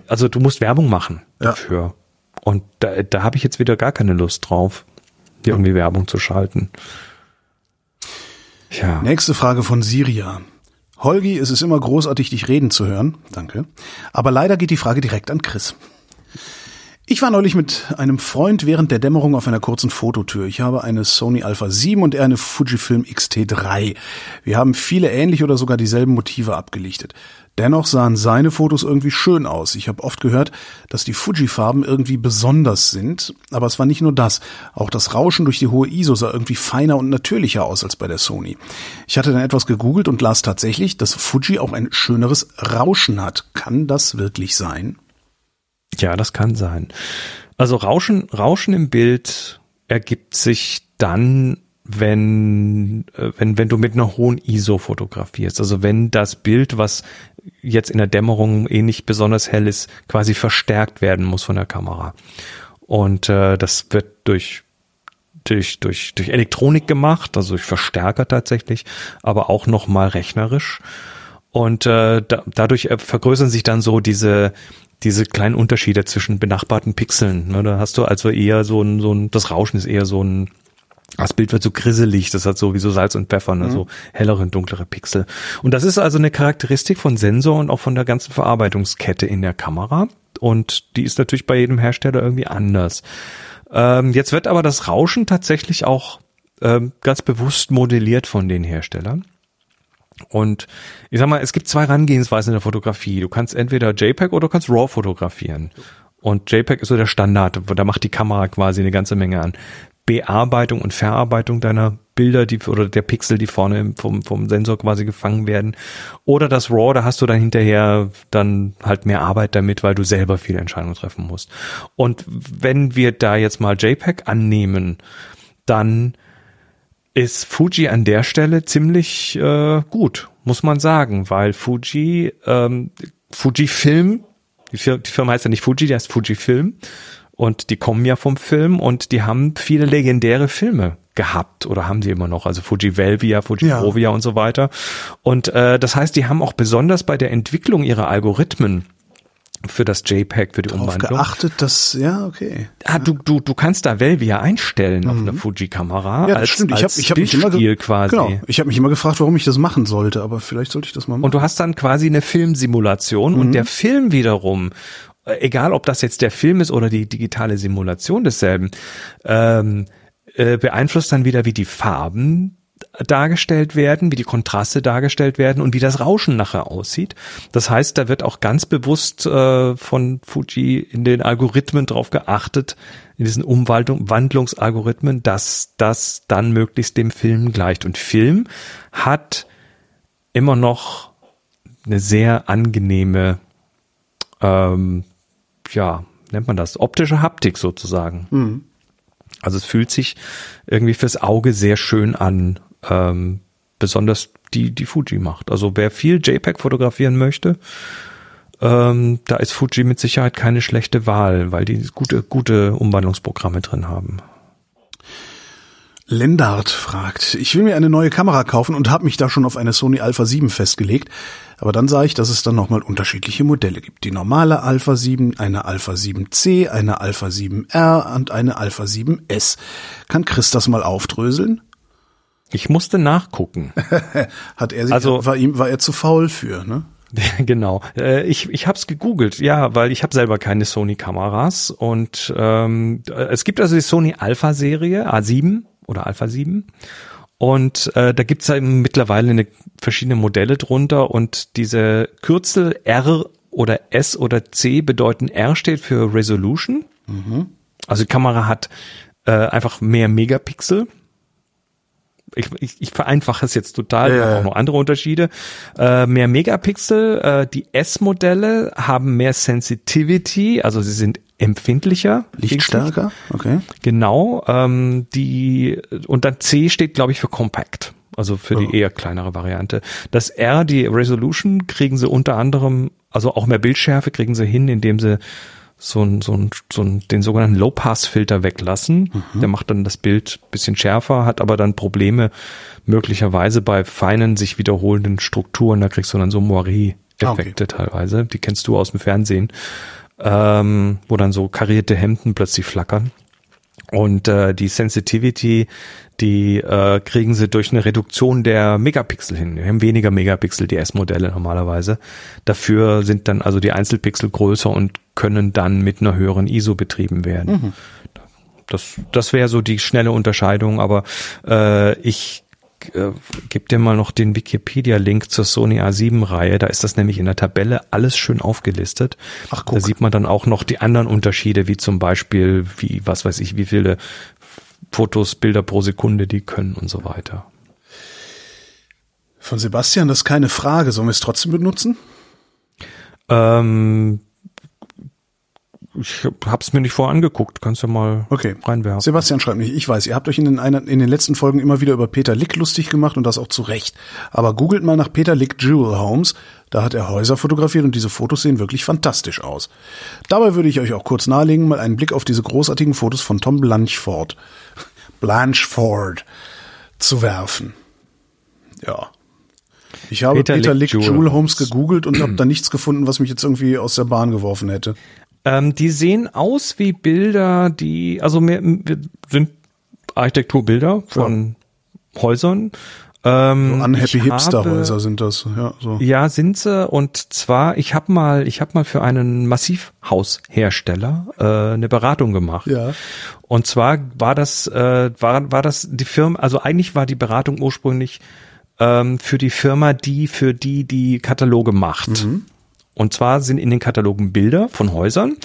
also du musst Werbung machen Ja. dafür. Und da, da habe ich jetzt wieder gar keine Lust drauf, irgendwie Werbung zu schalten. Ja. Nächste Frage von Siria. Holgi, es ist immer großartig, dich reden zu hören. Danke. Aber leider geht die Frage direkt an Chris. Ich war neulich mit einem Freund während der Dämmerung auf einer kurzen Fototür. Ich habe eine Sony Alpha 7 und er eine Fujifilm X-T3. Wir haben viele ähnliche oder sogar dieselben Motive abgelichtet. Dennoch sahen seine Fotos irgendwie schön aus. Ich habe oft gehört, dass die Fuji-Farben irgendwie besonders sind, aber es war nicht nur das. Auch das Rauschen durch die hohe ISO sah irgendwie feiner und natürlicher aus als bei der Sony. Ich hatte dann etwas gegoogelt und las tatsächlich, dass Fuji auch ein schöneres Rauschen hat. Kann das wirklich sein? Ja, das kann sein. Also Rauschen, Rauschen im Bild ergibt sich dann, wenn, äh, wenn, wenn du mit einer hohen ISO fotografierst. Also wenn das Bild, was jetzt in der Dämmerung eh nicht besonders hell ist, quasi verstärkt werden muss von der Kamera. Und äh, das wird durch durch, durch, durch Elektronik gemacht, also durch Verstärker tatsächlich, aber auch nochmal rechnerisch. Und äh, da, dadurch äh, vergrößern sich dann so diese, diese kleinen Unterschiede zwischen benachbarten Pixeln. Ne? Da hast du also eher so ein, so ein, das Rauschen ist eher so ein, das Bild wird so grisselig, das hat so wie so Salz und Pfeffer, ne? so hellere und dunklere Pixel. Und das ist also eine Charakteristik von Sensor und auch von der ganzen Verarbeitungskette in der Kamera. Und die ist natürlich bei jedem Hersteller irgendwie anders. Ähm, jetzt wird aber das Rauschen tatsächlich auch ähm, ganz bewusst modelliert von den Herstellern. Und ich sag mal, es gibt zwei Herangehensweisen in der Fotografie. Du kannst entweder JPEG oder du kannst RAW fotografieren. Und JPEG ist so der Standard, da macht die Kamera quasi eine ganze Menge an Bearbeitung und Verarbeitung deiner Bilder, die oder der Pixel, die vorne vom, vom Sensor quasi gefangen werden. Oder das RAW, da hast du dann hinterher dann halt mehr Arbeit damit, weil du selber viele Entscheidungen treffen musst. Und wenn wir da jetzt mal JPEG annehmen, dann ist Fuji an der Stelle ziemlich äh, gut, muss man sagen, weil Fuji, ähm, Fujifilm, die, Fir die Firma heißt ja nicht Fuji, die heißt Fujifilm und die kommen ja vom Film und die haben viele legendäre Filme gehabt oder haben sie immer noch, also Fuji Velvia, Fuji Ja. Provia und so weiter. Und äh, das heißt, die haben auch besonders bei der Entwicklung ihrer Algorithmen für das JPEG, für die Darauf Umwandlung, geachtet, dass, ja, okay. Ah, du, du, du kannst da Velvia einstellen auf einer Fuji-Kamera Mhm. Ja, als, stimmt. Ich habe ich hab mich immer ge- quasi. Genau. Ich habe mich immer gefragt, warum ich das machen sollte, aber vielleicht sollte ich das mal machen. Und du hast dann quasi eine Filmsimulation Mhm. und der Film wiederum egal ob das jetzt der Film ist oder die digitale Simulation desselben, ähm, äh, beeinflusst dann wieder, wie die Farben dargestellt werden, wie die Kontraste dargestellt werden und wie das Rauschen nachher aussieht. Das heißt, da wird auch ganz bewusst äh, von Fuji in den Algorithmen drauf geachtet, in diesen Umwandlungsalgorithmen, dass das dann möglichst dem Film gleicht. Und Film hat immer noch eine sehr angenehme, ähm, ja, nennt man das, optische Haptik sozusagen. Mhm. Also es fühlt sich irgendwie fürs Auge sehr schön an, ähm, besonders die, die Fuji macht. Also wer viel JPEG fotografieren möchte, ähm, da ist Fuji mit Sicherheit keine schlechte Wahl, weil die gute, gute Umwandlungsprogramme drin haben. Lendart fragt, ich will mir eine neue Kamera kaufen und habe mich da schon auf eine Sony Alpha 7 festgelegt, aber dann sah ich, dass es dann nochmal unterschiedliche Modelle gibt. Die normale Alpha 7, eine Alpha 7C, eine Alpha 7R und eine Alpha 7S. Kann Chris das mal aufdröseln? Ich musste nachgucken. Hat er sich, also, war ihm, war er zu faul für, ne? genau. Äh, ich, ich habe es gegoogelt, ja, weil ich habe selber keine Sony-Kameras und ähm, es gibt also die Sony Alpha-Serie A7 oder Alpha 7 und äh, da gibt's ja mittlerweile eine, verschiedene Modelle drunter und diese Kürzel R oder S oder C bedeuten R steht für Resolution. Mhm. Also die Kamera hat äh, einfach mehr Megapixel ich, ich, ich vereinfache es jetzt total, ja, ja. auch noch andere Unterschiede. Äh, mehr Megapixel, äh, die S-Modelle haben mehr Sensitivity, also sie sind empfindlicher. Lichtstärker, okay. Genau, ähm, die und dann C steht, glaube ich, für Compact. Also für die oh. eher kleinere Variante. Das R, die Resolution, kriegen sie unter anderem, also auch mehr Bildschärfe kriegen sie hin, indem sie so ein, so ein, so ein, den sogenannten Low-Pass-Filter weglassen. Mhm. Der macht dann das Bild bisschen schärfer, hat aber dann Probleme möglicherweise bei feinen, sich wiederholenden Strukturen. Da kriegst du dann so Moiré-Effekte okay. teilweise. Die kennst du aus dem Fernsehen, ähm, wo dann so karierte Hemden plötzlich flackern. Und äh, die Sensitivity, die äh, kriegen sie durch eine Reduktion der Megapixel hin. Wir haben weniger Megapixel, die S-Modelle normalerweise. Dafür sind dann also die Einzelpixel größer und können dann mit einer höheren ISO betrieben werden. Mhm. Das, das wäre so die schnelle Unterscheidung, aber äh, ich äh, gebe dir mal noch den Wikipedia-Link zur Sony A7-Reihe. Da ist das nämlich in der Tabelle alles schön aufgelistet. Ach, guck. Da sieht man dann auch noch die anderen Unterschiede, wie zum Beispiel, wie, was weiß ich, wie viele Fotos, Bilder pro Sekunde die können und so weiter. Von Sebastian, das ist keine Frage. Sollen wir es trotzdem benutzen? Ähm, ich hab's mir nicht vorangeguckt, kannst du mal okay. reinwerfen. Sebastian schreibt nicht, ich weiß, ihr habt euch in den, in den letzten Folgen immer wieder über Peter Lick lustig gemacht und das auch zu Recht. Aber googelt mal nach Peter Lick Jewel Homes, da hat er Häuser fotografiert und diese Fotos sehen wirklich fantastisch aus. Dabei würde ich euch auch kurz nahelegen, mal einen Blick auf diese großartigen Fotos von Tom Blanchford, Blanchford zu werfen. Ja. Ich habe Peter, Peter Lick, Lick Jewel Homes gegoogelt und habe da nichts gefunden, was mich jetzt irgendwie aus der Bahn geworfen hätte. Ähm, die sehen aus wie Bilder, die, also mehr, sind Architekturbilder von ja. Häusern. Ähm, so unhappy Hipster-Häuser sind das, ja. So. Ja, sind sie. Und zwar, ich habe mal, ich habe mal für einen Massivhaushersteller äh, eine Beratung gemacht. Ja. Und zwar war das, äh, war, war das die Firma, also eigentlich war die Beratung ursprünglich ähm, für die Firma, die für die die Kataloge macht. Mhm. Und zwar sind in den Katalogen Bilder von Häusern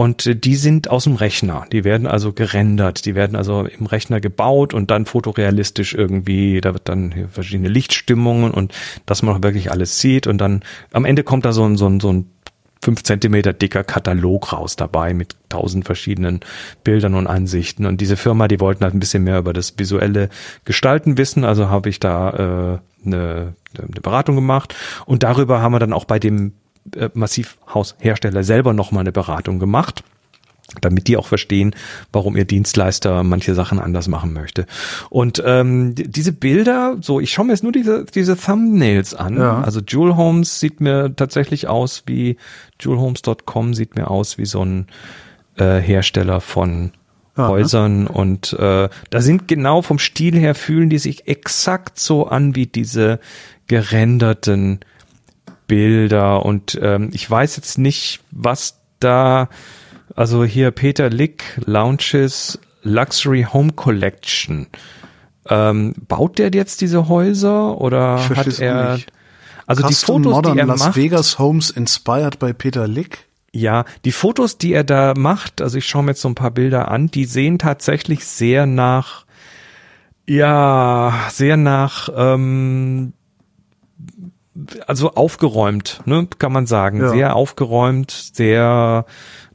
und die sind aus dem Rechner. Die werden also gerendert, die werden also im Rechner gebaut und dann fotorealistisch irgendwie, da wird dann verschiedene Lichtstimmungen und dass man auch wirklich alles sieht. Und dann am Ende kommt da so ein, so ein, so ein fünf Zentimeter dicker Katalog raus dabei mit tausend verschiedenen Bildern und Ansichten. Und diese Firma, die wollten halt ein bisschen mehr über das visuelle Gestalten wissen, also habe ich da äh, eine, eine Beratung gemacht. Und darüber haben wir dann auch bei dem äh, Massivhaushersteller selber nochmal eine Beratung gemacht damit die auch verstehen, warum ihr Dienstleister manche Sachen anders machen möchte. Und ähm, diese Bilder, so ich schaue mir jetzt nur diese, diese Thumbnails an. Ja. Also Jewel Homes sieht mir tatsächlich aus wie jewelhomes.com sieht mir aus wie so ein äh, Hersteller von Aha. Häusern und äh, da sind genau vom Stil her fühlen die sich exakt so an wie diese gerenderten Bilder und ähm, ich weiß jetzt nicht, was da, also hier Peter Lick, Lounges, Luxury Home Collection. Ähm, baut der jetzt diese Häuser oder hat er, nicht. also die Custom Fotos, Modern die er Las macht, Vegas Homes inspired by Peter Lick. ja, die Fotos, die er da macht, also ich schaue mir jetzt so ein paar Bilder an, die sehen tatsächlich sehr nach, ja, sehr nach, ähm, also aufgeräumt, ne, kann man sagen. Ja. Sehr aufgeräumt, sehr,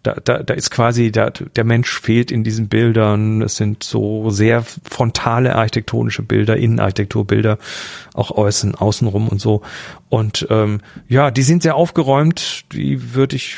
da, da, da ist quasi, da, der Mensch fehlt in diesen Bildern. Es sind so sehr frontale architektonische Bilder, Innenarchitekturbilder, auch außen, außenrum und so. Und ähm, ja, die sind sehr aufgeräumt, die würde ich ich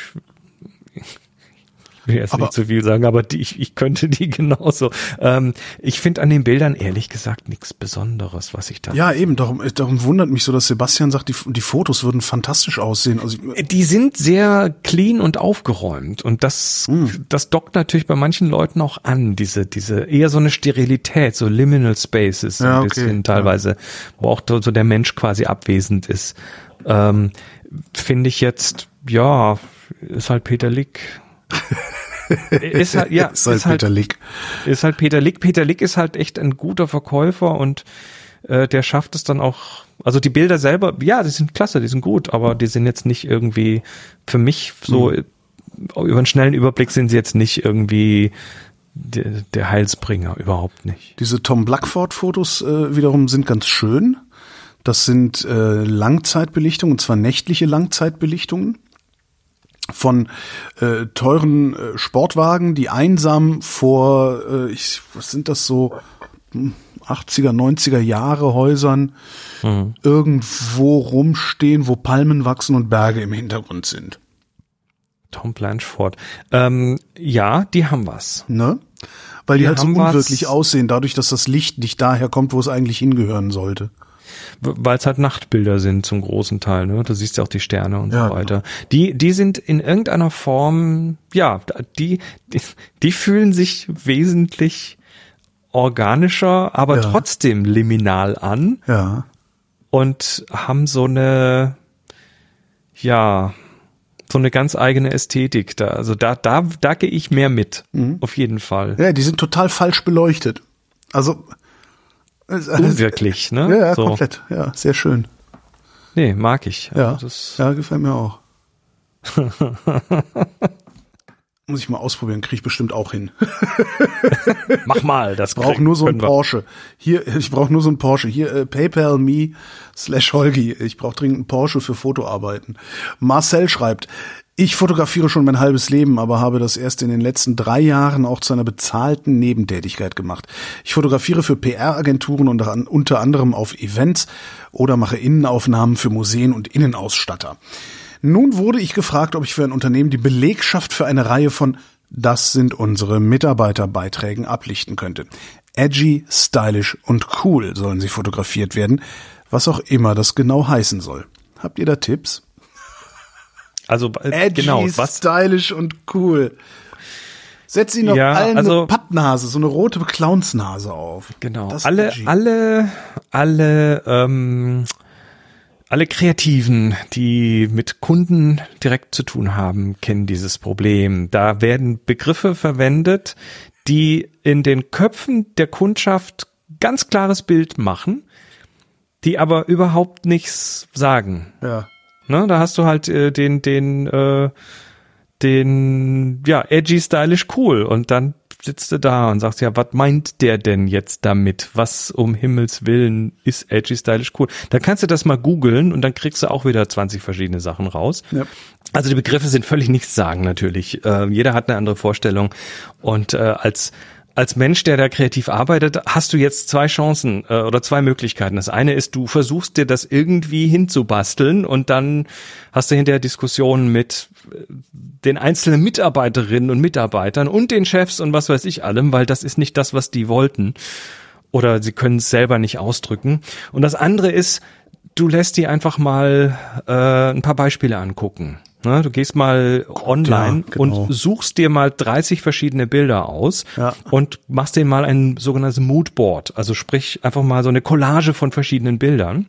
will jetzt Aber- nicht zu viel sagen, aber die, ich, ich könnte die genauso. Ähm, ich finde an den Bildern ehrlich gesagt nichts Besonderes, was ich da. Ja, eben, darum, darum wundert mich so, dass Sebastian sagt, die, die Fotos würden fantastisch aussehen. Also, ich- Die sind sehr clean und aufgeräumt und das, Hm. das dockt natürlich bei manchen Leuten auch an, diese, diese eher so eine Sterilität, so Liminal Spaces Ja, ein okay, bisschen teilweise, wo auch so der Mensch quasi abwesend ist. Ähm, Finde ich jetzt, ja, ist halt Peter Lick. Ist halt, ja, ist halt Peter Lick. ist halt Peter Lick. Peter Lick ist halt echt ein guter Verkäufer und äh, der schafft es dann auch. Also die Bilder selber, ja, die sind klasse, die sind gut, aber die sind jetzt nicht irgendwie für mich so Hm. äh, über einen schnellen Überblick sind sie jetzt nicht irgendwie der, der Heilsbringer, überhaupt nicht. Diese Tom Blackford-Fotos äh, wiederum sind ganz schön. Das sind äh, Langzeitbelichtungen, und zwar nächtliche Langzeitbelichtungen von äh, teuren äh, Sportwagen, die einsam vor, äh, ich, was sind das so, hm, 80er, 90er Jahre Häusern irgendwo rumstehen, wo Palmen wachsen und Berge im Hintergrund sind. Tom Blanchford. Ähm, ja, die haben was. Ne? Weil die, Die halt so haben was- unwirklich aussehen, dadurch, dass das Licht nicht daher kommt, wo es eigentlich hingehören sollte. Weil es halt Nachtbilder sind zum großen Teil, ne? Du siehst ja auch die Sterne und Ja, so weiter. Die, die sind in irgendeiner Form, ja, die, die, die fühlen sich wesentlich organischer, aber Ja. trotzdem liminal an Ja. und haben so eine, ja, so eine ganz eigene Ästhetik da. Also da, da, da gehe ich mehr mit. Mhm. Auf jeden Fall. Ja, die sind total falsch beleuchtet. Also Unwirklich, ne? Ja, ja, so. komplett. Ja, sehr schön. Nee, mag ich. Ja, Also das, ja, gefällt mir auch. Muss ich mal ausprobieren, kriege ich bestimmt auch hin. mach mal, das brauche krieg- nur so ein. Porsche. Hier, ich brauche nur so ein Porsche. Hier, äh, PayPal me slash Holgi. Ich brauche dringend einen Porsche für Fotoarbeiten. Marcel schreibt, ich fotografiere schon mein halbes Leben, aber habe das erst in den letzten drei Jahren auch zu einer bezahlten Nebentätigkeit gemacht. Ich fotografiere für PR-Agenturen und unter anderem auf Events oder mache Innenaufnahmen für Museen und Innenausstatter. Nun wurde ich gefragt, ob ich für ein Unternehmen die Belegschaft für eine Reihe von Das sind unsere Mitarbeiterbeiträgen ablichten könnte. Edgy, stylish und cool sollen sie fotografiert werden, was auch immer das genau heißen soll. Habt ihr da Tipps? Also äh, Edgy, genau, was stylish und cool. Setz ihnen doch Ja, allen also- eine Pappnase, so eine rote Clownsnase auf. genau Das alle edgy. alle alle ähm, alle Kreativen, die mit Kunden direkt zu tun haben, kennen dieses Problem. Da werden Begriffe verwendet, die in den Köpfen der Kundschaft ganz klares Bild machen, die aber überhaupt nichts sagen. Ja. Ne, da hast du halt äh, den, den, äh, den, ja, edgy, stylish, cool. Und dann sitzt du da und sagst, ja, was meint der denn jetzt damit? Was um Himmels Willen ist edgy, stylish, cool? Dann kannst du das mal googeln und dann kriegst du auch wieder 20 verschiedene Sachen raus. Ja. Also die Begriffe sind völlig nichts sagen natürlich. Äh, jeder hat eine andere Vorstellung. Und äh, als als Mensch, der da kreativ arbeitet, hast du jetzt zwei Chancen äh, oder zwei Möglichkeiten. Das eine ist, du versuchst dir das irgendwie hinzubasteln und dann hast du hinterher Diskussionen mit äh, den einzelnen Mitarbeiterinnen und Mitarbeitern und den Chefs und was weiß ich allem, weil das ist nicht das, was die wollten. Oder sie können es selber nicht ausdrücken. Und das andere ist, du lässt dir einfach mal äh, ein paar Beispiele angucken. Ne, du gehst mal online ja, genau. und suchst dir mal 30 verschiedene Bilder aus Ja. und machst dir mal ein sogenanntes Moodboard. Also sprich einfach mal so eine Collage von verschiedenen Bildern.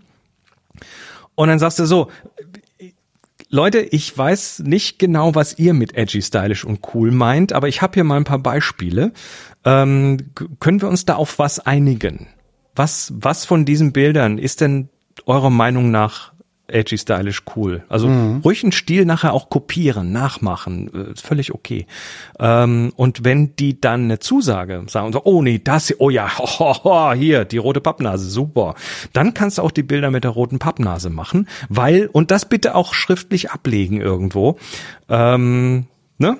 Und dann sagst du so, Leute, ich weiß nicht genau, was ihr mit edgy, stylisch und cool meint, aber ich habe hier mal ein paar Beispiele. Ähm, können wir uns da auf was einigen? Was, was von diesen Bildern ist denn eurer Meinung nach edgy, stylisch, cool. Also mhm. ruhig einen Stil nachher auch kopieren, nachmachen, äh, ist völlig okay. Ähm, und wenn die dann eine Zusage sagen so, oh nee, das, oh ja, ho, ho, hier, die rote Pappnase, super. Dann kannst du auch die Bilder mit der roten Pappnase machen, weil, und das bitte auch schriftlich ablegen irgendwo. Ähm, ne,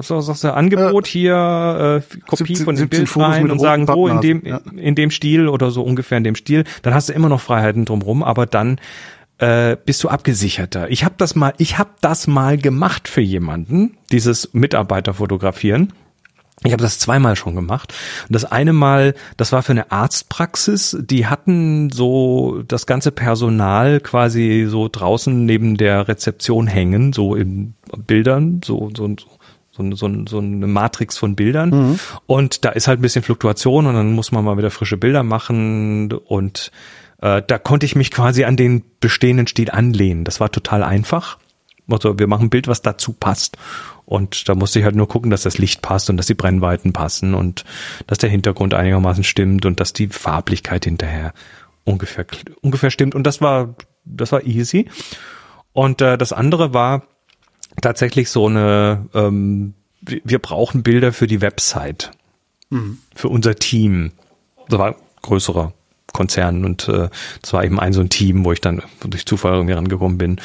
so sagst du Angebot hier, äh, Kopie 17, von dem Bild rein und sagen, so in dem, ja. in dem Stil oder so ungefähr in dem Stil, dann hast du immer noch Freiheiten drumrum, aber dann äh, bist du abgesicherter. Ich habe das mal, ich habe das mal gemacht für jemanden, dieses Mitarbeiter fotografieren. Ich habe das zweimal schon gemacht. Und das eine Mal, das war für eine Arztpraxis. Die hatten so das ganze Personal quasi so draußen neben der Rezeption hängen, so in Bildern, so so so, so, so eine Matrix von Bildern. Mhm. Und da ist halt ein bisschen Fluktuation und dann muss man mal wieder frische Bilder machen und äh, da konnte ich mich quasi an den bestehenden Stil anlehnen. Das war total einfach. Also wir machen ein Bild, was dazu passt. Und da musste ich halt nur gucken, dass das Licht passt und dass die Brennweiten passen und dass der Hintergrund einigermaßen stimmt und dass die Farblichkeit hinterher ungefähr ungefähr stimmt. Und das war das war easy. Und äh, das andere war tatsächlich so eine ähm, wir brauchen Bilder für die Website, mhm. für unser Team. Das war größerer Konzernen und äh, das war eben ein so ein Team, wo ich dann durch Zufall irgendwie rangekommen bin.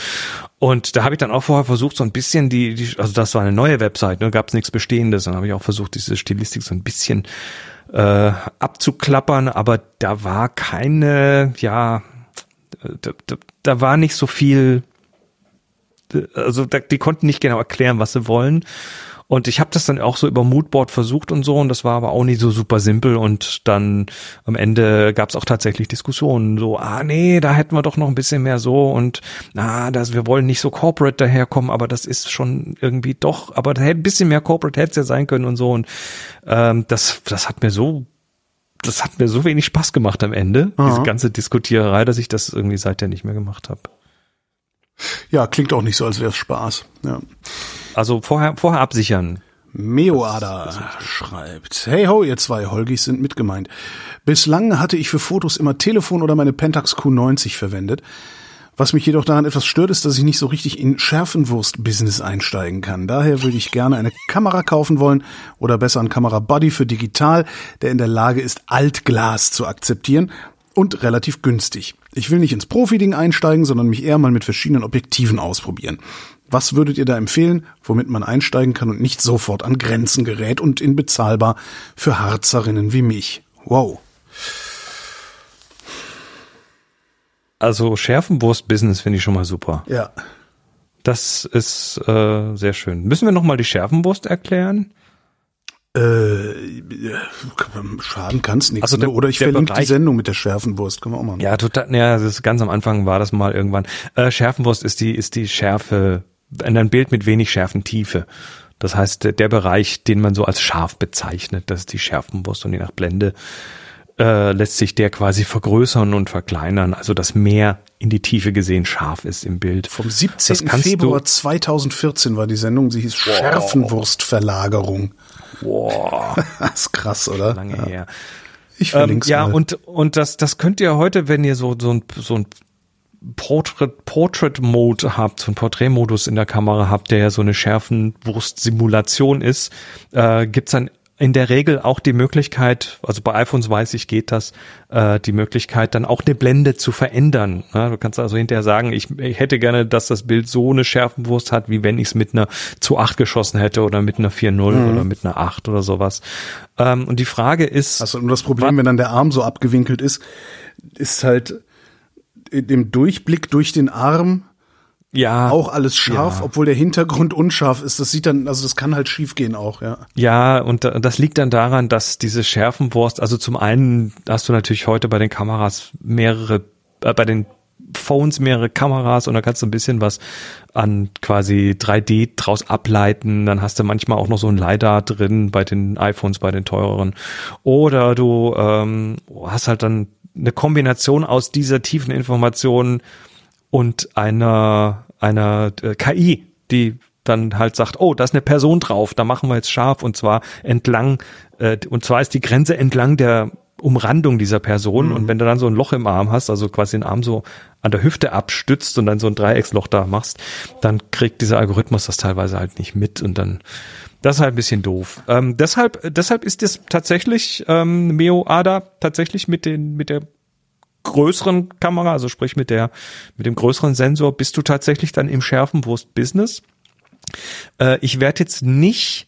Und da habe ich dann auch vorher versucht, so ein bisschen die, die also das war eine neue Website, ne, gab es nichts Bestehendes. Dann habe ich auch versucht, diese Stilistik so ein bisschen äh, abzuklappern, aber da war keine, ja, da, da, da war nicht so viel, also da, die konnten nicht genau erklären, was sie wollen. Und ich habe das dann auch so über Moodboard versucht und so, und das war aber auch nicht so super simpel. Und dann am Ende gab es auch tatsächlich Diskussionen, so, ah nee, da hätten wir doch noch ein bisschen mehr so und na, das, wir wollen nicht so corporate daherkommen, aber das ist schon irgendwie doch, aber da hätte ein bisschen mehr corporate hätte es ja sein können und so. Und ähm, das, das hat mir so das hat mir so wenig Spaß gemacht am Ende, Aha. diese ganze Diskutiererei, dass ich das irgendwie seither nicht mehr gemacht habe. Ja, klingt auch nicht so, als wäre es Spaß. Ja. Also vorher, vorher absichern. Meoada schreibt, hey ho, ihr zwei Holgis sind mitgemeint. Bislang hatte ich für Fotos immer Telefon oder meine Pentax Q90 verwendet. Was mich jedoch daran etwas stört, ist, dass ich nicht so richtig in Schärfenwurst-Business einsteigen kann. Daher würde ich gerne eine Kamera kaufen wollen oder besser einen Kamera-Body für digital, der in der Lage ist, Altglas zu akzeptieren und relativ günstig. Ich will nicht ins Profi-Ding einsteigen, sondern mich eher mal mit verschiedenen Objektiven ausprobieren. Was würdet ihr da empfehlen, womit man einsteigen kann und nicht sofort an Grenzen gerät und in bezahlbar für Harzerinnen wie mich? Wow. Also Schärfenwurst-Business finde ich schon mal super. Ja. Das ist äh, sehr schön. Müssen wir noch mal die Schärfenwurst erklären? Äh, schaden kann's nichts. Also ne? Oder ich verlinke Bereich, die Sendung mit der Schärfenwurst. Können wir auch mal. Ja, total. Ja, das ist ganz am Anfang war das mal irgendwann. Äh, Schärfenwurst ist die ist die Schärfe, ein Bild mit wenig Schärfentiefe. Das heißt, der, Bereich, den man so als scharf bezeichnet, das ist die Schärfenwurst und je nach Blende äh, lässt sich der quasi vergrößern und verkleinern, also dass mehr in die Tiefe gesehen scharf ist im Bild. Vom 17. Februar 2014 war die Sendung, sie hieß wow. Schärfenwurstverlagerung. Wow. das ist krass, oder? Lange ja. her. Ich verlinke ähm, Ja, mal. und, und das, das könnt ihr heute, wenn ihr so, so ein, so ein Portrait, Portrait Mode habt, so ein Porträtmodus in der Kamera habt, der ja so eine Schärfenwurst-Simulation ist, äh, gibt's dann in der Regel auch die Möglichkeit, also bei iPhones weiß ich, geht das, äh, die Möglichkeit, dann auch eine Blende zu verändern. Ja, du kannst also hinterher sagen, ich, ich hätte gerne, dass das Bild so eine Schärfenwurst hat, wie wenn ich es mit einer zu 8 geschossen hätte oder mit einer 4.0 mhm. oder mit einer 8 oder sowas. Ähm, und die Frage ist. Also nur das Problem, wenn dann der Arm so abgewinkelt ist, ist halt dem Durchblick durch den Arm ja, auch alles scharf, ja. obwohl der Hintergrund unscharf ist. Das sieht dann, also das kann halt schief gehen auch, ja. Ja, und das liegt dann daran, dass diese Schärfenwurst, also zum einen hast du natürlich heute bei den Kameras mehrere, äh, bei den Phones mehrere Kameras und da kannst du ein bisschen was an quasi 3D draus ableiten. Dann hast du manchmal auch noch so ein LiDAR drin bei den iPhones, bei den teureren. Oder du ähm, hast halt dann eine Kombination aus dieser tiefen Information und einer einer äh, KI, die dann halt sagt, oh, da ist eine Person drauf, da machen wir jetzt scharf und zwar entlang, äh, und zwar ist die Grenze entlang der Umrandung dieser Person mhm. und wenn du dann so ein Loch im Arm hast, also quasi den Arm so an der Hüfte abstützt und dann so ein Dreiecksloch da machst, dann kriegt dieser Algorithmus das teilweise halt nicht mit und dann das ist halt ein bisschen doof. Ähm, deshalb, deshalb ist es tatsächlich ähm, Meo Ada tatsächlich mit den mit der größeren Kamera, also sprich mit der mit dem größeren Sensor, bist du tatsächlich dann im Schärfenwurst Business. Äh, ich werde jetzt nicht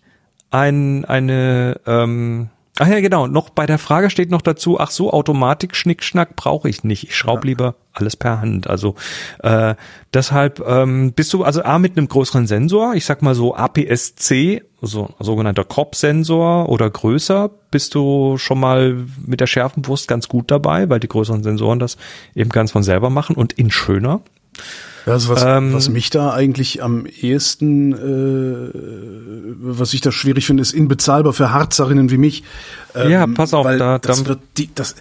ein eine ähm, Ach ja, genau. Noch bei der Frage steht noch dazu, ach so, Automatik, Schnickschnack brauche ich nicht. Ich schraube ja. lieber alles per Hand. Also äh, deshalb ähm, bist du also A mit einem größeren Sensor, ich sag mal so APS-C, so sogenannter Crop-Sensor oder größer, bist du schon mal mit der Schärfenwurst ganz gut dabei, weil die größeren Sensoren das eben ganz von selber machen und in schöner. Ja, also was, ähm, was mich da eigentlich am ehesten, äh, was ich da schwierig finde, ist inbezahlbar für Harzerinnen wie mich. Ähm, ja, pass auf, da, das wird die, das,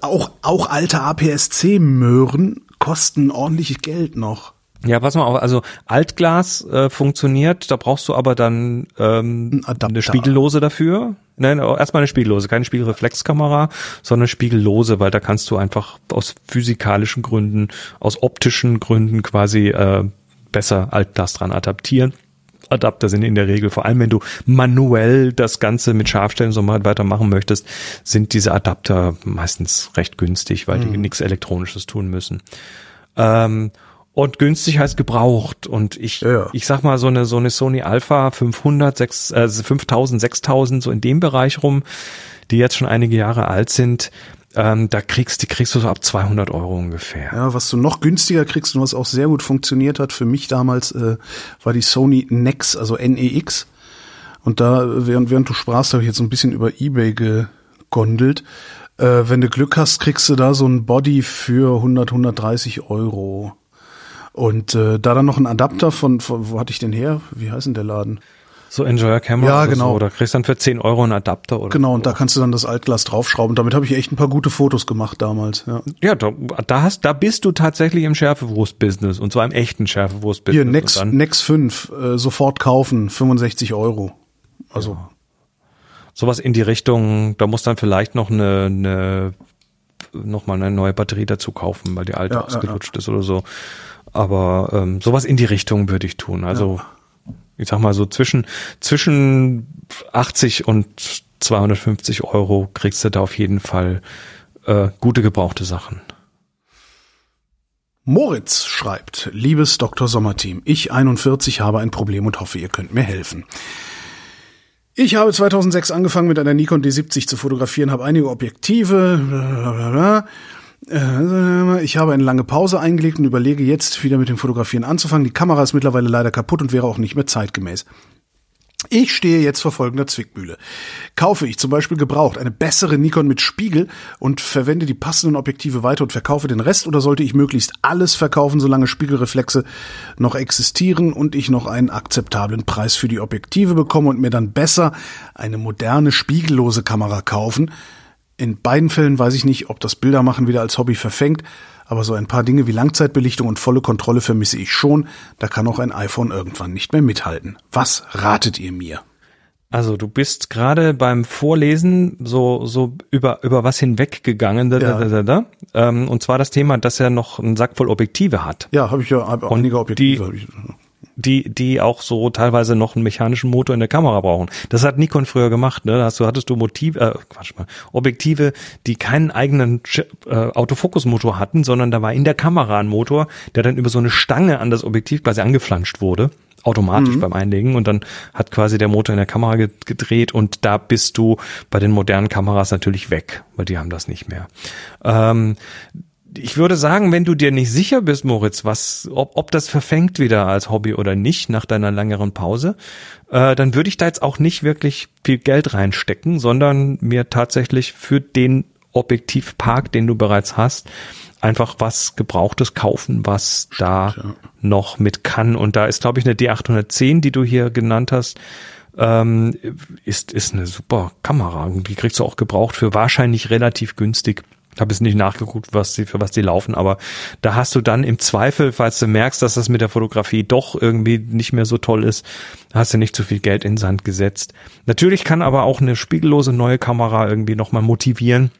auch, auch alte APS-C-Möhren kosten ordentlich Geld noch. Ja, pass mal auf, also Altglas äh, funktioniert, da brauchst du aber dann ähm, Ein eine Spiegellose dafür. Nein, erstmal eine Spiegellose, keine Spiegelreflexkamera, sondern Spiegellose, weil da kannst du einfach aus physikalischen Gründen, aus optischen Gründen quasi äh, besser Altglas dran adaptieren. Adapter sind in der Regel, vor allem wenn du manuell das Ganze mit Scharfstellen so mal weitermachen möchtest, sind diese Adapter meistens recht günstig, weil mhm. die nichts Elektronisches tun müssen. Ähm, und günstig heißt gebraucht. Und ich, ja. ich sag mal, so eine, so eine Sony Alpha 500, 6, äh, 5000, 6000, so in dem Bereich rum, die jetzt schon einige Jahre alt sind, ähm, da kriegst, die kriegst du so ab 200 Euro ungefähr. Ja, was du noch günstiger kriegst und was auch sehr gut funktioniert hat für mich damals, äh, war die Sony Nex, also NEX. Und da, während, während du sprachst, habe ich jetzt so ein bisschen über Ebay gegondelt. Äh, wenn du Glück hast, kriegst du da so ein Body für 100, 130 Euro. Und äh, da dann noch ein Adapter von, von, wo hatte ich den her? Wie heißt denn der Laden? So Enjoyer Camera ja, genau. So, oder kriegst dann für 10 Euro einen Adapter oder Genau, so. und da kannst du dann das Altglas draufschrauben. Damit habe ich echt ein paar gute Fotos gemacht damals. Ja, ja da, da hast, da bist du tatsächlich im Schärfewurst-Business und zwar im echten Schärfewurst-Business. Hier, Nex, Nex 5, äh, sofort kaufen, 65 Euro. Also. Ja. Sowas in die Richtung, da muss dann vielleicht noch eine, eine noch mal eine neue Batterie dazu kaufen, weil die alte ja, ausgelutscht ja, ist oder so. Aber ähm, sowas in die Richtung würde ich tun. Also ja. ich sag mal so zwischen zwischen 80 und 250 Euro kriegst du da auf jeden Fall äh, gute gebrauchte Sachen. Moritz schreibt, liebes Dr. Sommerteam, ich 41 habe ein Problem und hoffe, ihr könnt mir helfen. Ich habe 2006 angefangen mit einer Nikon D70 zu fotografieren, habe einige Objektive, blablabla. Äh, ich habe eine lange Pause eingelegt und überlege jetzt wieder mit dem Fotografieren anzufangen. Die Kamera ist mittlerweile leider kaputt und wäre auch nicht mehr zeitgemäß. Ich stehe jetzt vor folgender Zwickmühle. Kaufe ich zum Beispiel gebraucht eine bessere Nikon mit Spiegel und verwende die passenden Objektive weiter und verkaufe den Rest oder sollte ich möglichst alles verkaufen, solange Spiegelreflexe noch existieren und ich noch einen akzeptablen Preis für die Objektive bekomme und mir dann besser eine moderne spiegellose Kamera kaufen, in beiden Fällen weiß ich nicht, ob das Bildermachen wieder als Hobby verfängt, aber so ein paar Dinge wie Langzeitbelichtung und volle Kontrolle vermisse ich schon. Da kann auch ein iPhone irgendwann nicht mehr mithalten. Was ratet ihr mir? Also du bist gerade beim Vorlesen so so über über was hinweggegangen, da, ja. da, da, da, ähm, und zwar das Thema, dass er noch einen Sack voll Objektive hat. Ja, habe ich ja hab einige Objektive. Die, die, die auch so teilweise noch einen mechanischen Motor in der Kamera brauchen. Das hat Nikon früher gemacht, ne? Da hast du, hattest du Motive, äh, Quatsch mal, Objektive, die keinen eigenen äh, Autofokusmotor hatten, sondern da war in der Kamera ein Motor, der dann über so eine Stange an das Objektiv quasi angeflanscht wurde automatisch mhm. beim Einlegen und dann hat quasi der Motor in der Kamera gedreht und da bist du bei den modernen Kameras natürlich weg, weil die haben das nicht mehr. Ähm, ich würde sagen, wenn du dir nicht sicher bist, Moritz, was, ob, ob das verfängt wieder als Hobby oder nicht nach deiner längeren Pause, äh, dann würde ich da jetzt auch nicht wirklich viel Geld reinstecken, sondern mir tatsächlich für den Objektivpark, den du bereits hast, einfach was Gebrauchtes kaufen, was Stimmt, da ja. noch mit kann. Und da ist, glaube ich, eine D810, die du hier genannt hast, ähm, ist, ist eine super Kamera. Die kriegst du auch gebraucht für wahrscheinlich relativ günstig habe jetzt nicht nachgeguckt, was sie, für was die laufen, aber da hast du dann im Zweifel, falls du merkst, dass das mit der Fotografie doch irgendwie nicht mehr so toll ist, hast du nicht zu viel Geld in Sand gesetzt. Natürlich kann aber auch eine spiegellose neue Kamera irgendwie nochmal motivieren.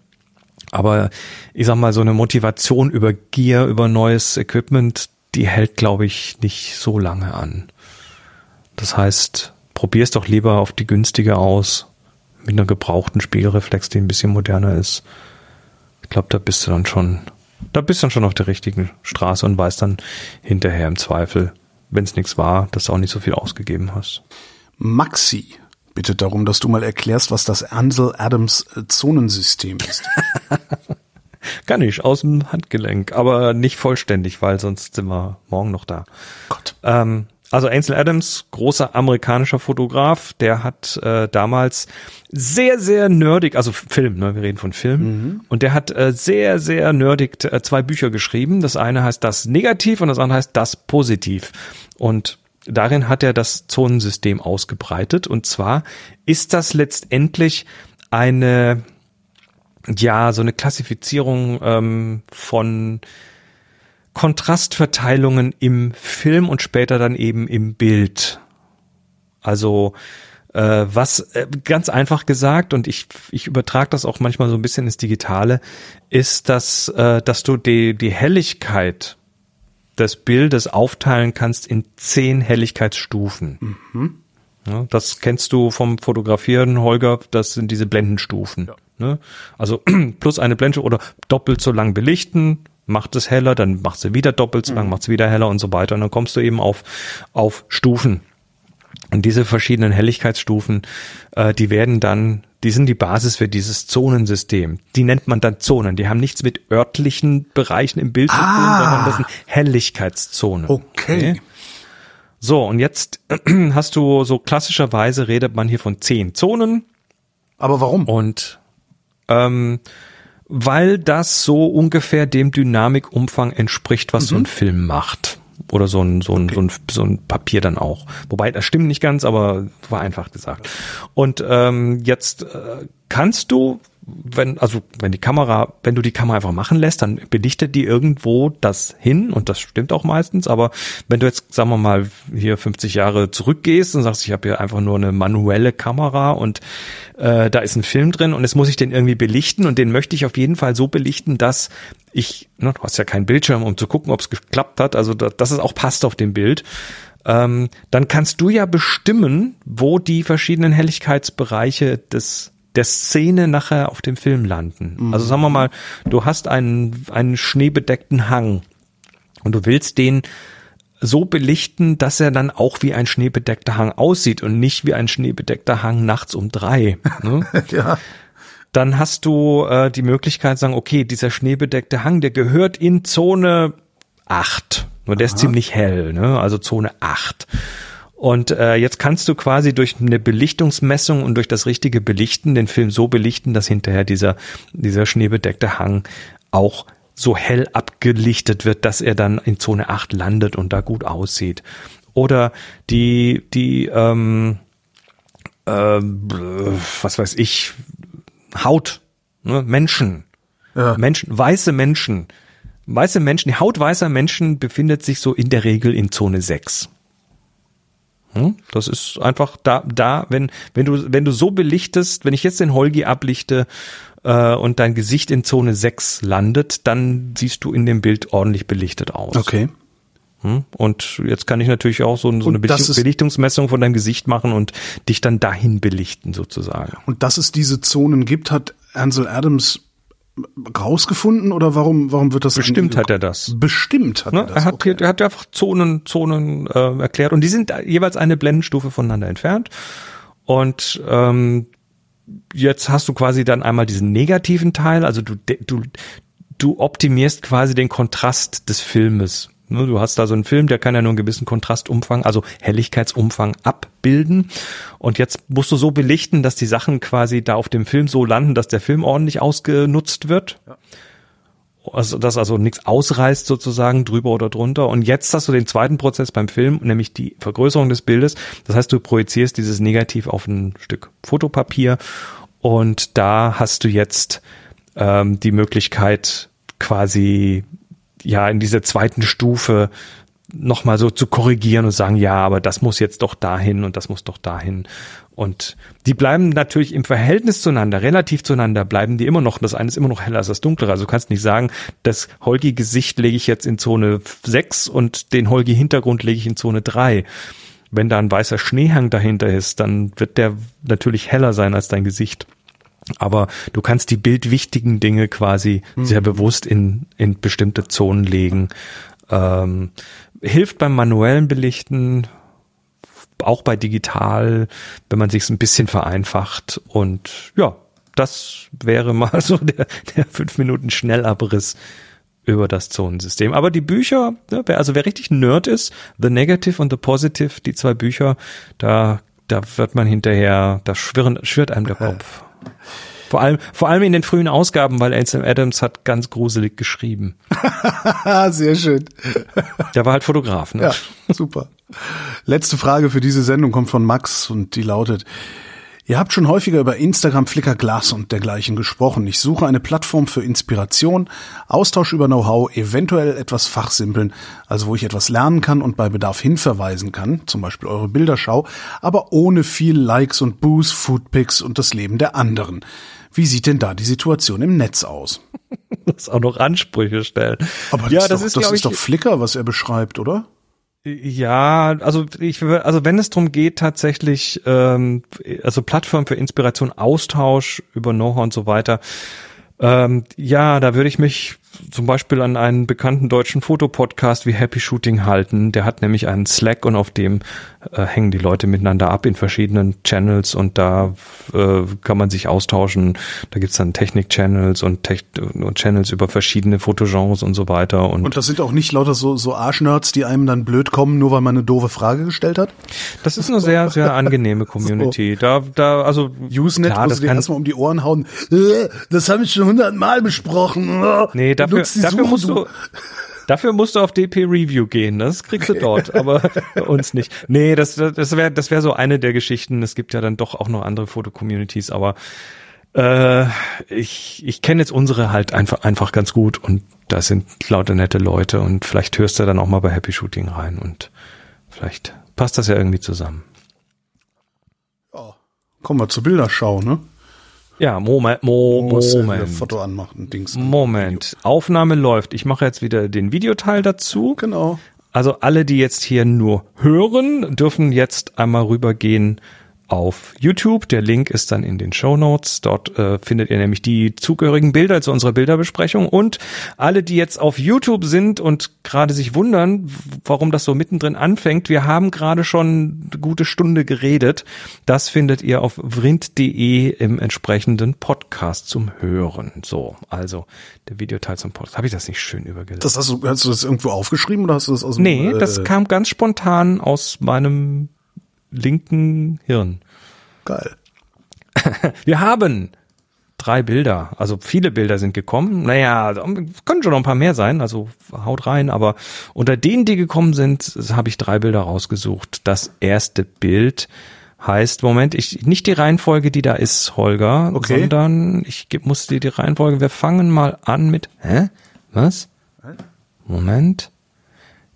Aber ich sag mal, so eine Motivation über Gear, über neues Equipment, die hält, glaube ich, nicht so lange an. Das heißt, probier's doch lieber auf die günstige aus, mit einer gebrauchten Spiegelreflex, die ein bisschen moderner ist. Ich glaube, da bist du dann schon, da bist du dann schon auf der richtigen Straße und weißt dann hinterher im Zweifel, wenn es nichts war, dass du auch nicht so viel ausgegeben hast. Maxi bittet darum, dass du mal erklärst, was das Ansel Adams äh, Zonensystem ist. Kann ich, aus dem Handgelenk, aber nicht vollständig, weil sonst sind wir morgen noch da. Gott. Ähm, also Ansel Adams, großer amerikanischer Fotograf, der hat äh, damals sehr, sehr nerdig, also Film, ne, wir reden von Film, mhm. und der hat äh, sehr, sehr nerdig äh, zwei Bücher geschrieben. Das eine heißt das Negativ und das andere heißt das Positiv. Und darin hat er das Zonensystem ausgebreitet. Und zwar ist das letztendlich eine, ja, so eine Klassifizierung ähm, von Kontrastverteilungen im Film und später dann eben im Bild. Also äh, was äh, ganz einfach gesagt und ich ich übertrage das auch manchmal so ein bisschen ins Digitale, ist, dass äh, dass du die die Helligkeit des Bildes aufteilen kannst in zehn Helligkeitsstufen. Mhm. Ja, das kennst du vom Fotografieren, Holger. Das sind diese Blendenstufen. Ja. Ne? Also plus eine Blende oder doppelt so lang belichten, macht es heller, dann macht sie wieder doppelt so lang, mhm. macht es wieder heller und so weiter. Und dann kommst du eben auf, auf Stufen. Und diese verschiedenen Helligkeitsstufen, äh, die werden dann, die sind die Basis für dieses Zonensystem. Die nennt man dann Zonen. Die haben nichts mit örtlichen Bereichen im Bild zu tun, ah. sondern das sind Helligkeitszonen. Okay. okay. So, und jetzt hast du so klassischerweise redet man hier von zehn Zonen. Aber warum? Und ähm, weil das so ungefähr dem Dynamikumfang entspricht, was mhm. so ein Film macht. Oder so ein, so, ein, okay. so, ein, so ein Papier dann auch. Wobei, das stimmt nicht ganz, aber war einfach gesagt. Und ähm, jetzt äh, kannst du wenn, also wenn die Kamera, wenn du die Kamera einfach machen lässt, dann belichtet die irgendwo das hin und das stimmt auch meistens. Aber wenn du jetzt, sagen wir mal, hier 50 Jahre zurückgehst und sagst, ich habe hier einfach nur eine manuelle Kamera und äh, da ist ein Film drin und jetzt muss ich den irgendwie belichten und den möchte ich auf jeden Fall so belichten, dass ich, ne, du hast ja keinen Bildschirm, um zu gucken, ob es geklappt hat, also da, dass es auch passt auf dem Bild. Ähm, dann kannst du ja bestimmen, wo die verschiedenen Helligkeitsbereiche des der Szene nachher auf dem Film landen. Mhm. Also sagen wir mal, du hast einen, einen schneebedeckten Hang und du willst den so belichten, dass er dann auch wie ein schneebedeckter Hang aussieht und nicht wie ein schneebedeckter Hang nachts um drei. Ne? ja. Dann hast du äh, die Möglichkeit zu sagen, okay, dieser schneebedeckte Hang, der gehört in Zone acht. Nur der Aha. ist ziemlich hell, ne? also Zone acht. Und äh, jetzt kannst du quasi durch eine Belichtungsmessung und durch das richtige Belichten den Film so belichten, dass hinterher dieser, dieser schneebedeckte Hang auch so hell abgelichtet wird, dass er dann in Zone 8 landet und da gut aussieht. Oder die, die, ähm, äh, was weiß ich, Haut, ne? Menschen, ja. Menschen, weiße Menschen, weiße Menschen, die Haut weißer Menschen befindet sich so in der Regel in Zone 6. Hm? Das ist einfach da, da, wenn, wenn du, wenn du so belichtest, wenn ich jetzt den Holgi ablichte äh, und dein Gesicht in Zone 6 landet, dann siehst du in dem Bild ordentlich belichtet aus. Okay. Hm? Und jetzt kann ich natürlich auch so, so eine Belichtung, Belichtungsmessung von deinem Gesicht machen und dich dann dahin belichten sozusagen. Und dass es diese Zonen gibt, hat Ansel Adams rausgefunden oder warum warum wird das bestimmt hat er das. Bestimmt hat ne? er das er hat okay. er hat einfach Zonen Zonen äh, erklärt. Und die sind jeweils eine Blendenstufe voneinander entfernt. Und ähm, jetzt hast du quasi dann einmal diesen negativen Teil. Also du du du optimierst quasi den Kontrast des Filmes du hast da so einen Film, der kann ja nur einen gewissen Kontrastumfang, also Helligkeitsumfang abbilden. Und jetzt musst du so belichten, dass die Sachen quasi da auf dem Film so landen, dass der Film ordentlich ausgenutzt wird. Ja. Also, dass also nichts ausreißt sozusagen drüber oder drunter. Und jetzt hast du den zweiten Prozess beim Film, nämlich die Vergrößerung des Bildes. Das heißt, du projizierst dieses Negativ auf ein Stück Fotopapier und da hast du jetzt ähm, die Möglichkeit quasi ja in dieser zweiten Stufe nochmal so zu korrigieren und sagen, ja, aber das muss jetzt doch dahin und das muss doch dahin. Und die bleiben natürlich im Verhältnis zueinander, relativ zueinander, bleiben die immer noch, das eine ist immer noch heller als das dunklere. Also du kannst nicht sagen, das Holgi-Gesicht lege ich jetzt in Zone 6 und den Holgi-Hintergrund lege ich in Zone 3. Wenn da ein weißer Schneehang dahinter ist, dann wird der natürlich heller sein als dein Gesicht. Aber du kannst die bildwichtigen Dinge quasi mhm. sehr bewusst in, in bestimmte Zonen legen. Ähm, hilft beim manuellen Belichten, auch bei digital, wenn man sich ein bisschen vereinfacht. Und ja, das wäre mal so der, der fünf Minuten Schnellabriss über das Zonensystem. Aber die Bücher, wer, also wer richtig Nerd ist, The Negative und The Positive, die zwei Bücher, da, da wird man hinterher, da schwirren, schwirrt einem der Kopf. Vor allem, vor allem in den frühen Ausgaben, weil Ansel Adams hat ganz gruselig geschrieben. Sehr schön. Der war halt Fotograf, ne? Ja, super. Letzte Frage für diese Sendung kommt von Max und die lautet, Ihr habt schon häufiger über Instagram, Flickr, Glass und dergleichen gesprochen. Ich suche eine Plattform für Inspiration, Austausch über Know-how, eventuell etwas fachsimpeln, also wo ich etwas lernen kann und bei Bedarf hinverweisen kann, zum Beispiel eure Bilderschau, aber ohne viel Likes und Boost, Foodpics und das Leben der anderen. Wie sieht denn da die Situation im Netz aus? Das auch noch Ansprüche stellen. Aber ja, das, ist, doch, das ist doch Flickr, was er beschreibt, oder? Ja, also ich also wenn es darum geht tatsächlich, ähm, also Plattform für Inspiration, Austausch über Know-how und so weiter, ähm, ja, da würde ich mich zum Beispiel an einen bekannten deutschen Fotopodcast wie Happy Shooting halten. Der hat nämlich einen Slack und auf dem äh, hängen die Leute miteinander ab in verschiedenen Channels und da äh, kann man sich austauschen. Da gibt's dann Technik-Channels und, Tech und Channels über verschiedene Fotogenres und so weiter. Und, und das sind auch nicht lauter so, so Arschnerds, die einem dann blöd kommen, nur weil man eine doofe Frage gestellt hat? Das ist eine sehr, sehr angenehme Community. So. Da, da, also Usenet, klar, das kann erstmal um die Ohren hauen. Äh, das habe ich schon hundertmal besprochen. Nee, dafür, dafür musst du Dafür musst du auf DP Review gehen, das kriegst du dort, aber bei uns nicht. Nee, das, das wäre das wäre so eine der Geschichten. Es gibt ja dann doch auch noch andere Foto-Communities, aber äh, ich, ich kenne jetzt unsere halt einfach, einfach ganz gut und da sind lauter nette Leute und vielleicht hörst du dann auch mal bei Happy Shooting rein und vielleicht passt das ja irgendwie zusammen. Ja, kommen wir zur Bilderschau, ne? Ja, Moment, Mo Moment. Foto anmachen, Dings. Moment. Aufnahme läuft. Ich mache jetzt wieder den Videoteil dazu. Genau. Also alle, die jetzt hier nur hören, dürfen jetzt einmal rübergehen auf YouTube. Der Link ist dann in den Show Notes. Dort äh, findet ihr nämlich die zugehörigen Bilder zu unserer Bilderbesprechung. Und alle, die jetzt auf YouTube sind und gerade sich wundern, warum das so mittendrin anfängt, wir haben gerade schon eine gute Stunde geredet. Das findet ihr auf vrind.de im entsprechenden Podcast zum Hören. So, also der Videoteil zum Podcast. Habe ich das nicht schön übergelesen? Das hast du, hast du das irgendwo aufgeschrieben oder hast du das aus dem, Nee, das äh, kam ganz spontan aus meinem linken Hirn. Geil. Wir haben drei Bilder, also viele Bilder sind gekommen. Naja, können schon noch ein paar mehr sein, also haut rein, aber unter denen, die gekommen sind, habe ich drei Bilder rausgesucht. Das erste Bild heißt, Moment, ich nicht die Reihenfolge, die da ist, Holger, okay. sondern ich muss dir die Reihenfolge, wir fangen mal an mit, hä? Was? Moment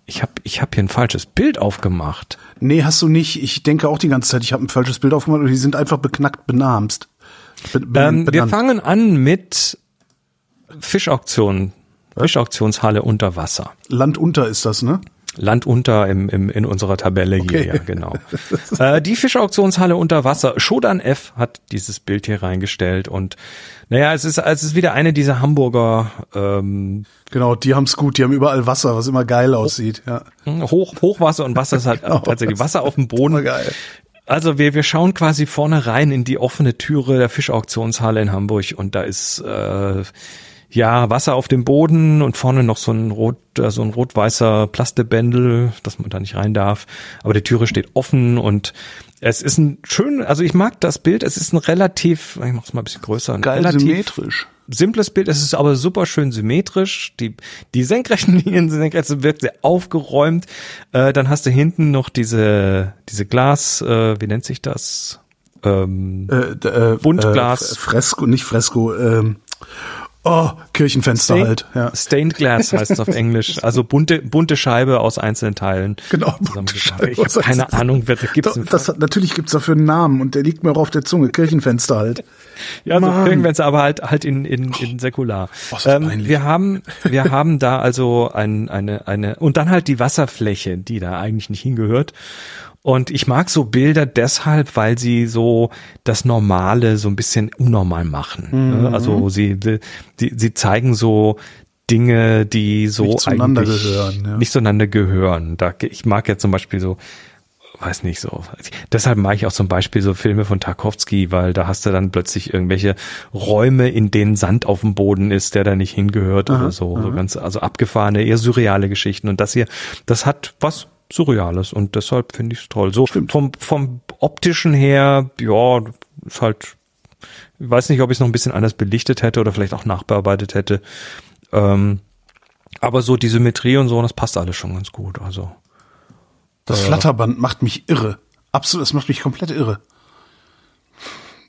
ich habe ich hab hier ein falsches Bild aufgemacht. Nee, hast du nicht. Ich denke auch die ganze Zeit, ich habe ein falsches Bild aufgemacht und die sind einfach beknackt benamst. Be ähm, wir fangen an mit Fischauktionen. Fischauktionshalle unter Wasser. Land unter ist das, ne? Land unter im, im, in unserer Tabelle okay. hier, ja, genau. äh, die Fischauktionshalle unter Wasser. Shodan F hat dieses Bild hier reingestellt und naja, es ist, es ist wieder eine dieser Hamburger. Ähm, genau, die haben's gut, die haben überall Wasser, was immer geil aussieht. Ja. Hoch, Hochwasser und Wasser ist halt genau, tatsächlich Wasser auf dem Boden. Geil. Also wir, wir schauen quasi vorne rein in die offene Türe der Fischauktionshalle in Hamburg und da ist äh, ja, Wasser auf dem Boden und vorne noch so ein rot, äh, so ein rot-weißer Plastebändel, dass man da nicht rein darf. Aber die Türe steht offen und es ist ein schön, also ich mag das Bild. Es ist ein relativ, ich mach's mal ein bisschen größer, ein Geil relativ symmetrisch. Simples Bild, es ist aber super schön symmetrisch. Die, die senkrechten Linien sind senkrecht, wirkt sehr aufgeräumt. Äh, dann hast du hinten noch diese, diese Glas, äh, wie nennt sich das? Ähm, äh, äh, Buntglas. Äh, Fresko, nicht Fresko, ähm, Oh, Kirchenfenster Stained, halt. Ja. Stained Glass heißt es auf Englisch. Also bunte, bunte Scheibe aus einzelnen Teilen. Genau. Ich habe keine Ahnung, wer da gibt's. Doch, das, natürlich gibt's dafür einen Namen und der liegt mir auch auf der Zunge. Kirchenfenster halt. Ja, so Mann. Kirchenfenster, aber halt halt in in, in säkular. Oh, ähm, wir haben wir haben da also ein, eine eine und dann halt die Wasserfläche, die da eigentlich nicht hingehört. Und ich mag so Bilder deshalb, weil sie so das Normale so ein bisschen unnormal machen. Mhm. ne? Also sie die, sie zeigen so Dinge, die so Nicht zueinander eigentlich gehören, ja. nicht zueinander gehören. Da, ich mag ja zum Beispiel so weiß nicht so. Deshalb mag ich auch zum Beispiel so Filme von Tarkovsky, weil da hast du dann plötzlich irgendwelche Räume, in denen Sand auf dem Boden ist, der da nicht hingehört oder so. So ganz, also abgefahrene, eher surreale Geschichten. Und das hier, das hat was Surreales und deshalb finde ich es toll. So vom, vom optischen her, ja, ist halt, ich weiß nicht, ob ich es noch ein bisschen anders belichtet hätte oder vielleicht auch nachbearbeitet hätte. Ähm, aber so die Symmetrie und so, das passt alles schon ganz gut. Also. Das Flatterband macht mich irre. Absolut, es macht mich komplett irre.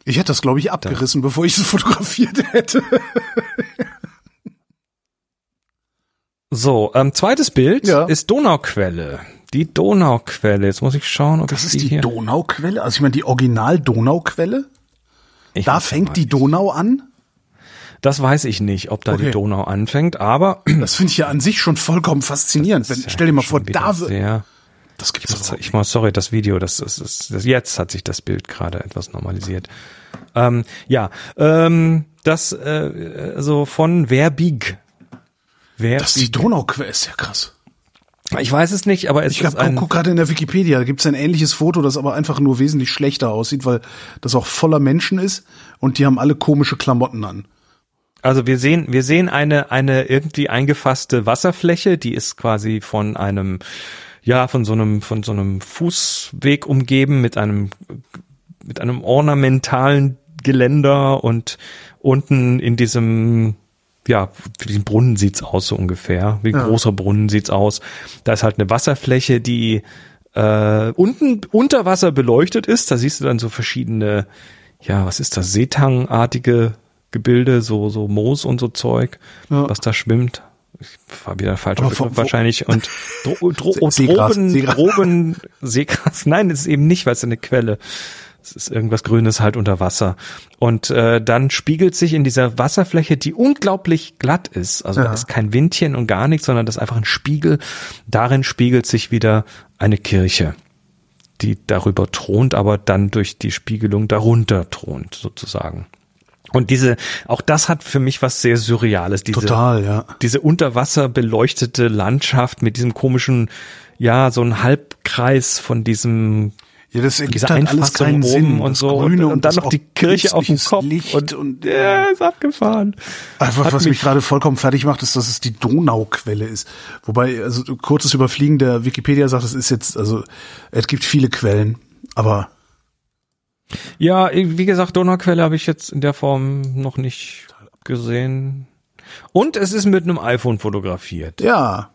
Ich hätte das, glaube ich, abgerissen, bevor ich es fotografiert hätte. So, ähm, zweites Bild Ja. ist Donauquelle. Die Donauquelle. Jetzt muss ich schauen, ob Das ich ist die hier. Donauquelle? Also ich meine die Original-Donauquelle? Ich Da fängt die. Donau an? Das weiß ich nicht, ob da die Okay. Donau anfängt, aber Das finde ich ja an sich schon vollkommen faszinierend. Wenn, stell dir mal vor, da wird. Das gibt's das, doch. ich mal, sorry, das Video, das ist, das, das, jetzt hat sich das Bild gerade etwas normalisiert. Ähm, ja, ähm, das äh, so von Verbig. Das ist die. Donauquelle, ist ja krass. Ich weiß es nicht, aber es Ich ist hab, ein, guck gerade in der Wikipedia, da gibt's ein ähnliches Foto, das aber einfach nur wesentlich schlechter aussieht, weil das auch voller Menschen ist und die haben alle komische Klamotten an. Also wir sehen, wir sehen eine, eine irgendwie eingefasste Wasserfläche, die ist quasi von einem, ja, von so einem, von so einem Fußweg umgeben mit einem, mit einem ornamentalen Geländer und unten in diesem, ja, wie diesem Brunnen sieht's aus so ungefähr. Wie ein Ja. großer Brunnen sieht's aus. Da ist halt eine Wasserfläche, die äh, unten unter Wasser beleuchtet ist. Da siehst du dann so verschiedene, ja, was ist das, Seetangartige Gebilde, so, so Moos und so Zeug, Ja. was da schwimmt. Ich war wieder falsch wo- wahrscheinlich. Und Dro Dro See- Seegras, Droben, Seegras. Droben, Seegras. Nein, es ist eben nicht, weil es eine Quelle. Es ist irgendwas Grünes halt unter Wasser. Und äh, dann spiegelt sich in dieser Wasserfläche, die unglaublich glatt ist, also da Ja. ist kein Windchen und gar nichts, sondern das ist einfach ein Spiegel. Darin spiegelt sich wieder eine Kirche, die darüber thront, aber dann durch die Spiegelung darunter thront, sozusagen. Und diese, auch das hat für mich was sehr Surreales. Diese, Total, ja. diese unter Wasser beleuchtete Landschaft mit diesem komischen, ja, so ein Halbkreis von diesem Ja, das ergibt halt alles keinen Sinn. und so Grüne und, und dann noch die auch Kirche auf dem Kopf Licht und, und ja, ist abgefahren. Einfach, Hat was mich mich- gerade vollkommen fertig macht, ist, dass es die Donauquelle ist. Wobei, also kurzes Überfliegen der Wikipedia sagt, es ist jetzt, also es gibt viele Quellen, aber Ja, wie gesagt, Donauquelle habe ich jetzt in der Form noch nicht gesehen. Und es ist mit einem iPhone fotografiert. ja,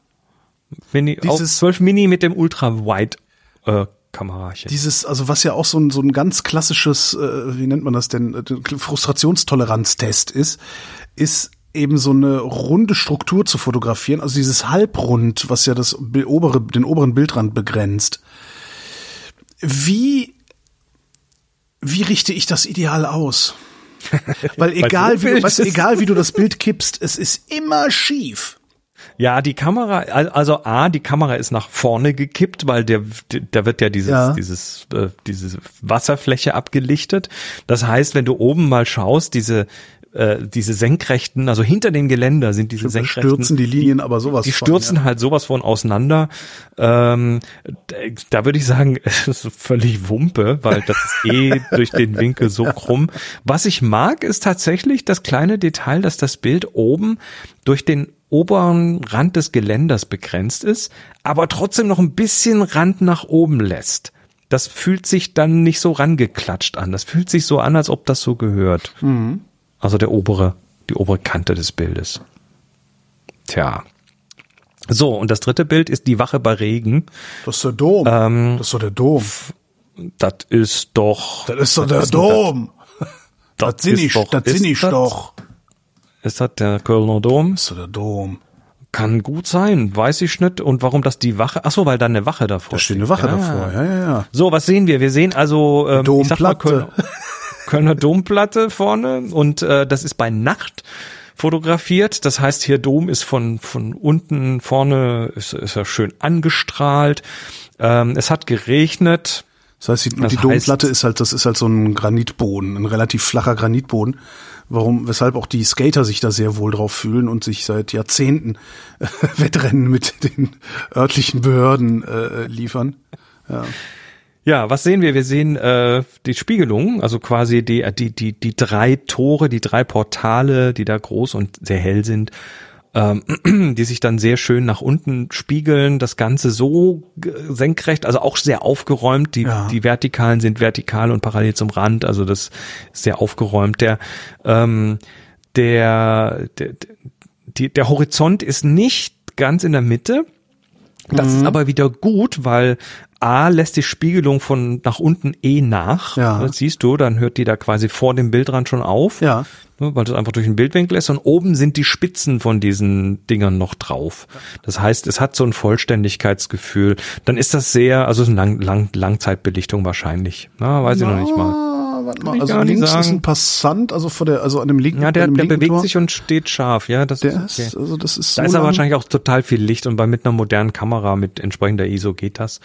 Mini, Dieses- 12 Mini mit dem Ultra-Wide äh, Kamerachen. dieses, also was ja auch so ein, so ein ganz klassisches, äh, wie nennt man das denn, äh, Frustrationstoleranztest ist, ist eben so eine runde Struktur zu fotografieren, also dieses Halbrund, was ja das obere, den oberen Bildrand begrenzt. Wie, wie richte ich das ideal aus? Weil egal wie, du, weißt, egal wie du das Bild kippst, es ist immer schief. Ja, die Kamera, al- also A, die Kamera ist nach vorne gekippt, weil der, da wird ja dieses, Ja. dieses, äh, diese Wasserfläche abgelichtet. Das heißt, wenn du oben mal schaust, diese, äh, diese senkrechten, also hinter dem Geländer sind diese Da senkrechten. stürzen die Linien aber sowas Die von, stürzen ja. halt sowas von auseinander. Ähm, da würde ich sagen, es ist völlig Wumpe, weil das ist eh durch den Winkel so krumm. Was ich mag, ist tatsächlich das kleine Detail, dass das Bild oben durch den oberen Rand des Geländers begrenzt ist, aber trotzdem noch ein bisschen Rand nach oben lässt. Das fühlt sich dann nicht so rangeklatscht an. Das fühlt sich so an, als ob das so gehört. Also der obere, die obere Kante des Bildes. Tja. So, und das dritte Bild ist die Wache bei Regen. Das ist der Dom. Ähm, das ist doch der Dom. Das ist doch. Das ist doch der Dom. Das, Das sind ist ich, doch- das ist sind ich das- doch. Ist das der Kölner Dom? Ist so der Dom. Kann gut sein, weiß ich nicht. Und warum das die Wache? Ach so, weil da eine Wache davor Da steht eine Wache Ja. davor. Ja, ja, ja. So, was sehen wir? Wir sehen also ähm, ich sag mal, Domplatte. Kölner, Domplatte vorne und äh, das ist bei Nacht fotografiert. Das heißt, hier Dom ist von von unten vorne ist, ist er schön angestrahlt. Ähm, es hat geregnet. Das heißt, die, Das die heißt- Domplatte ist halt, das ist halt so ein Granitboden, ein relativ flacher Granitboden. Warum, weshalb auch die Skater sich da sehr wohl drauf fühlen und sich seit Jahrzehnten äh, Wettrennen mit den örtlichen Behörden äh, liefern. Ja, was sehen wir? Wir sehen äh, die Spiegelung, also quasi die, die, die, die drei Tore, die drei Portale, die da groß und sehr hell sind, ähm, die sich dann sehr schön nach unten spiegeln. Das Ganze so g- senkrecht, also auch sehr aufgeräumt. Die, Ja. die Vertikalen sind vertikal und parallel zum Rand, also das ist sehr aufgeräumt. Der, ähm, der, der, die, der Horizont ist nicht ganz in der Mitte. Das Mhm. ist aber wieder gut, weil A lässt die Spiegelung von nach unten eh nach. Ja. Das siehst du, dann hört die da quasi vor dem Bildrand schon auf. Ja. Ne, Weil das einfach durch den Bildwinkel ist und oben sind die Spitzen von diesen Dingern noch drauf. Das heißt, es hat so ein Vollständigkeitsgefühl. Dann ist das sehr, also es ist eine Lang, Lang, Langzeitbelichtung wahrscheinlich. Na, weiß ich noch nicht mal. Ah, warte mal, also links ist sagen. ein Passant, also vor der, also an dem linken, Ja, der, der linken bewegt Tor. sich und steht scharf, ja, das Der ist okay. ist, also das ist Da so ist aber wahrscheinlich auch total viel Licht und bei mit einer modernen Kamera mit entsprechender ISO geht das.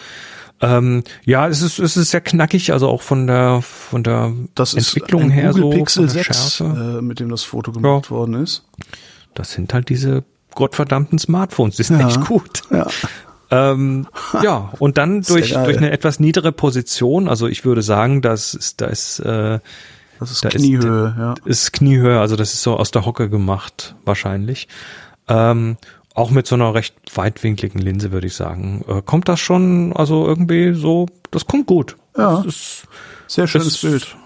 Ähm, ja, es ist, es ist sehr knackig, also auch von der von der das ist Entwicklung ein her Google so Pixel von der 6, Schärfe. äh, mit dem das Foto gemacht worden ist. Das sind halt diese gottverdammten Smartphones, die sind Ja. echt gut. Ja. Ähm, ja, und dann durch durch eine etwas niedere Position, also ich würde sagen, das ist da ist äh, Das ist Da ist- Kniehöhe, ja. ist Kniehöhe, also das ist so aus der Hocke gemacht, wahrscheinlich. Ähm, auch mit so einer recht weitwinkligen Linse, würde ich sagen. Äh, kommt das schon, also irgendwie so, das kommt gut. Ja. Das ist, Sehr schönes ist, Bild.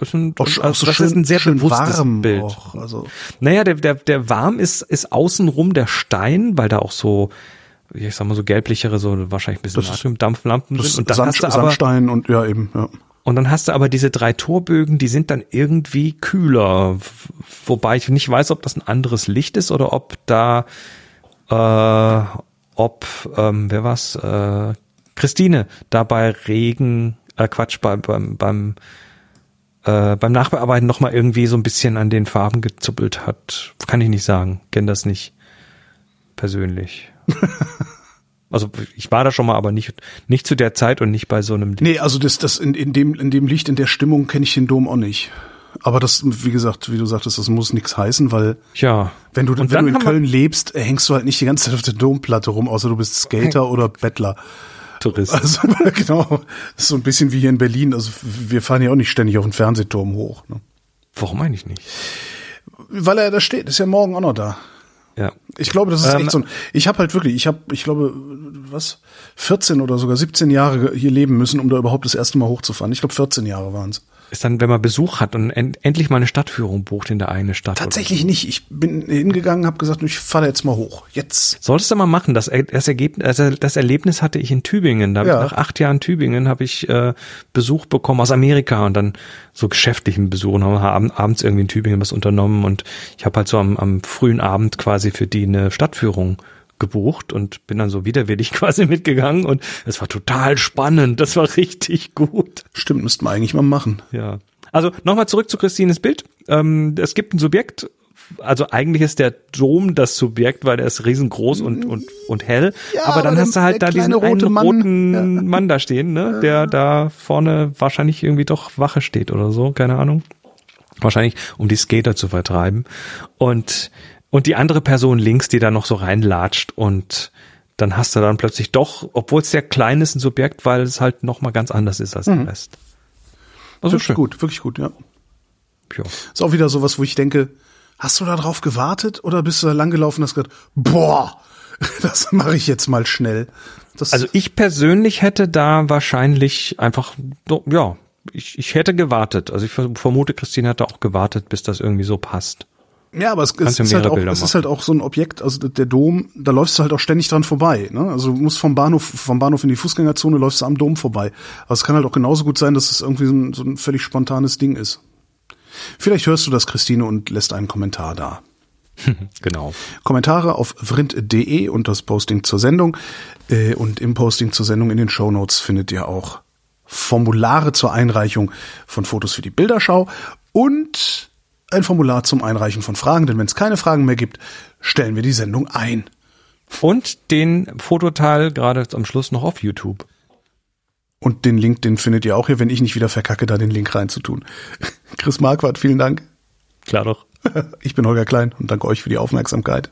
Ist ein, Auch, also so das schön, ist ein sehr schön bewusstes warm Bild. auch. Also, Naja, der, der, der warm ist, ist außenrum der Stein, weil da auch so, ich sag mal so gelblichere, so wahrscheinlich ein bisschen Das Natriumdampflampen sind. Und dann Sand, hast du aber, Sandstein und ja eben, ja. und dann hast du aber diese drei Torbögen, die sind dann irgendwie kühler. Wobei ich nicht weiß, ob das ein anderes Licht ist oder ob da, äh, ob, ähm, wer war's, äh, Christine da bei Regen, äh, Quatsch, bei, beim, beim, äh, beim Nachbearbeiten nochmal irgendwie so ein bisschen an den Farben gezuppelt hat. Kann ich nicht sagen. Kenn das nicht persönlich. also ich war da schon mal, aber nicht, nicht zu der Zeit und nicht bei so einem Licht. Nee, also das, das in, in dem, in dem Licht, in der Stimmung kenne ich den Dom auch nicht. Aber das, wie gesagt, wie du sagtest, das muss nichts heißen, weil Tja. wenn du, wenn du in Köln lebst, hängst du halt nicht die ganze Zeit auf der Domplatte rum, außer du bist Skater oder Bettler. Tourist. Also genau, das ist so ein bisschen wie hier in Berlin. Also wir fahren ja auch nicht ständig auf den Fernsehturm hoch. Ne? Warum eigentlich nicht? Weil er da steht, ist ja morgen auch noch da. Ja. Ich glaube, das ist Ähm, echt so ein. Ich habe halt wirklich, ich habe, ich glaube, was 14 oder sogar 17 Jahre hier leben müssen, um da überhaupt das erste Mal hochzufahren. Ich glaube, 14 Jahre waren es. Ist dann, wenn man Besuch hat und en endlich mal eine Stadtführung bucht in der eigenen Stadt. Tatsächlich nicht. Ich bin hingegangen, habe gesagt, ich fahre jetzt mal hoch. Jetzt. Solltest du mal machen. Das, das, Ergebnis, also das Erlebnis hatte ich in Tübingen. Da Ja. nach acht Jahren Tübingen habe ich äh, Besuch bekommen aus Amerika und dann so geschäftlichen Besuch. Und haben abends irgendwie in Tübingen was unternommen und ich habe halt so am, am frühen Abend quasi für die eine Stadtführung gebucht und bin dann so widerwillig quasi mitgegangen und es war total spannend. Das war richtig gut. Stimmt, müssten wir eigentlich mal machen. Ja. Also nochmal zurück zu Christines Bild. Ähm, es gibt ein Subjekt, also eigentlich ist der Dom das Subjekt, weil er ist riesengroß und, und, und hell. Ja, aber dann aber hast du der- halt der da diesen rote einen Mann, roten Mann da stehen, ne? der da vorne wahrscheinlich irgendwie doch Wache steht oder so, keine Ahnung. Wahrscheinlich, um die Skater zu vertreiben. Und, und die andere Person links, die da noch so reinlatscht und dann hast du dann plötzlich doch, obwohl es sehr klein ist, ein Subjekt, weil es halt noch mal ganz anders ist als der Rest. Also wirklich gut, wirklich gut, ja. Ja. Ist auch wieder sowas, wo ich denke, hast du da drauf gewartet oder bist du da langgelaufen und hast gesagt, boah, das mache ich jetzt mal schnell. Das, Also ich persönlich hätte da wahrscheinlich einfach, ja, ich, ich hätte gewartet. Also ich vermute, Christine hätte auch gewartet, bis das irgendwie so passt. Ja, aber es, es, ist, halt auch, Bilder es ist halt auch so ein Objekt, also der Dom, da läufst du halt auch ständig dran vorbei. Ne? Also du musst vom Bahnhof, vom Bahnhof in die Fußgängerzone läufst du am Dom vorbei. Aber es kann halt auch genauso gut sein, dass es irgendwie so ein, so ein völlig spontanes Ding ist. Vielleicht hörst du das, Christine, und lässt einen Kommentar da. genau. Kommentare auf vrind.de und das Posting zur Sendung. Äh, und im Posting zur Sendung in den Show Notes findet ihr auch Formulare zur Einreichung von Fotos für die Bilderschau und ein Formular zum Einreichen von Fragen, denn wenn es keine Fragen mehr gibt, stellen wir die Sendung ein. Und den Fototeil gerade am Schluss noch auf YouTube. Und den Link, den findet ihr auch hier, wenn ich nicht wieder verkacke, da den Link reinzutun. Chris Marquardt, vielen Dank. Klar doch. Ich bin Holger Klein und danke euch für die Aufmerksamkeit.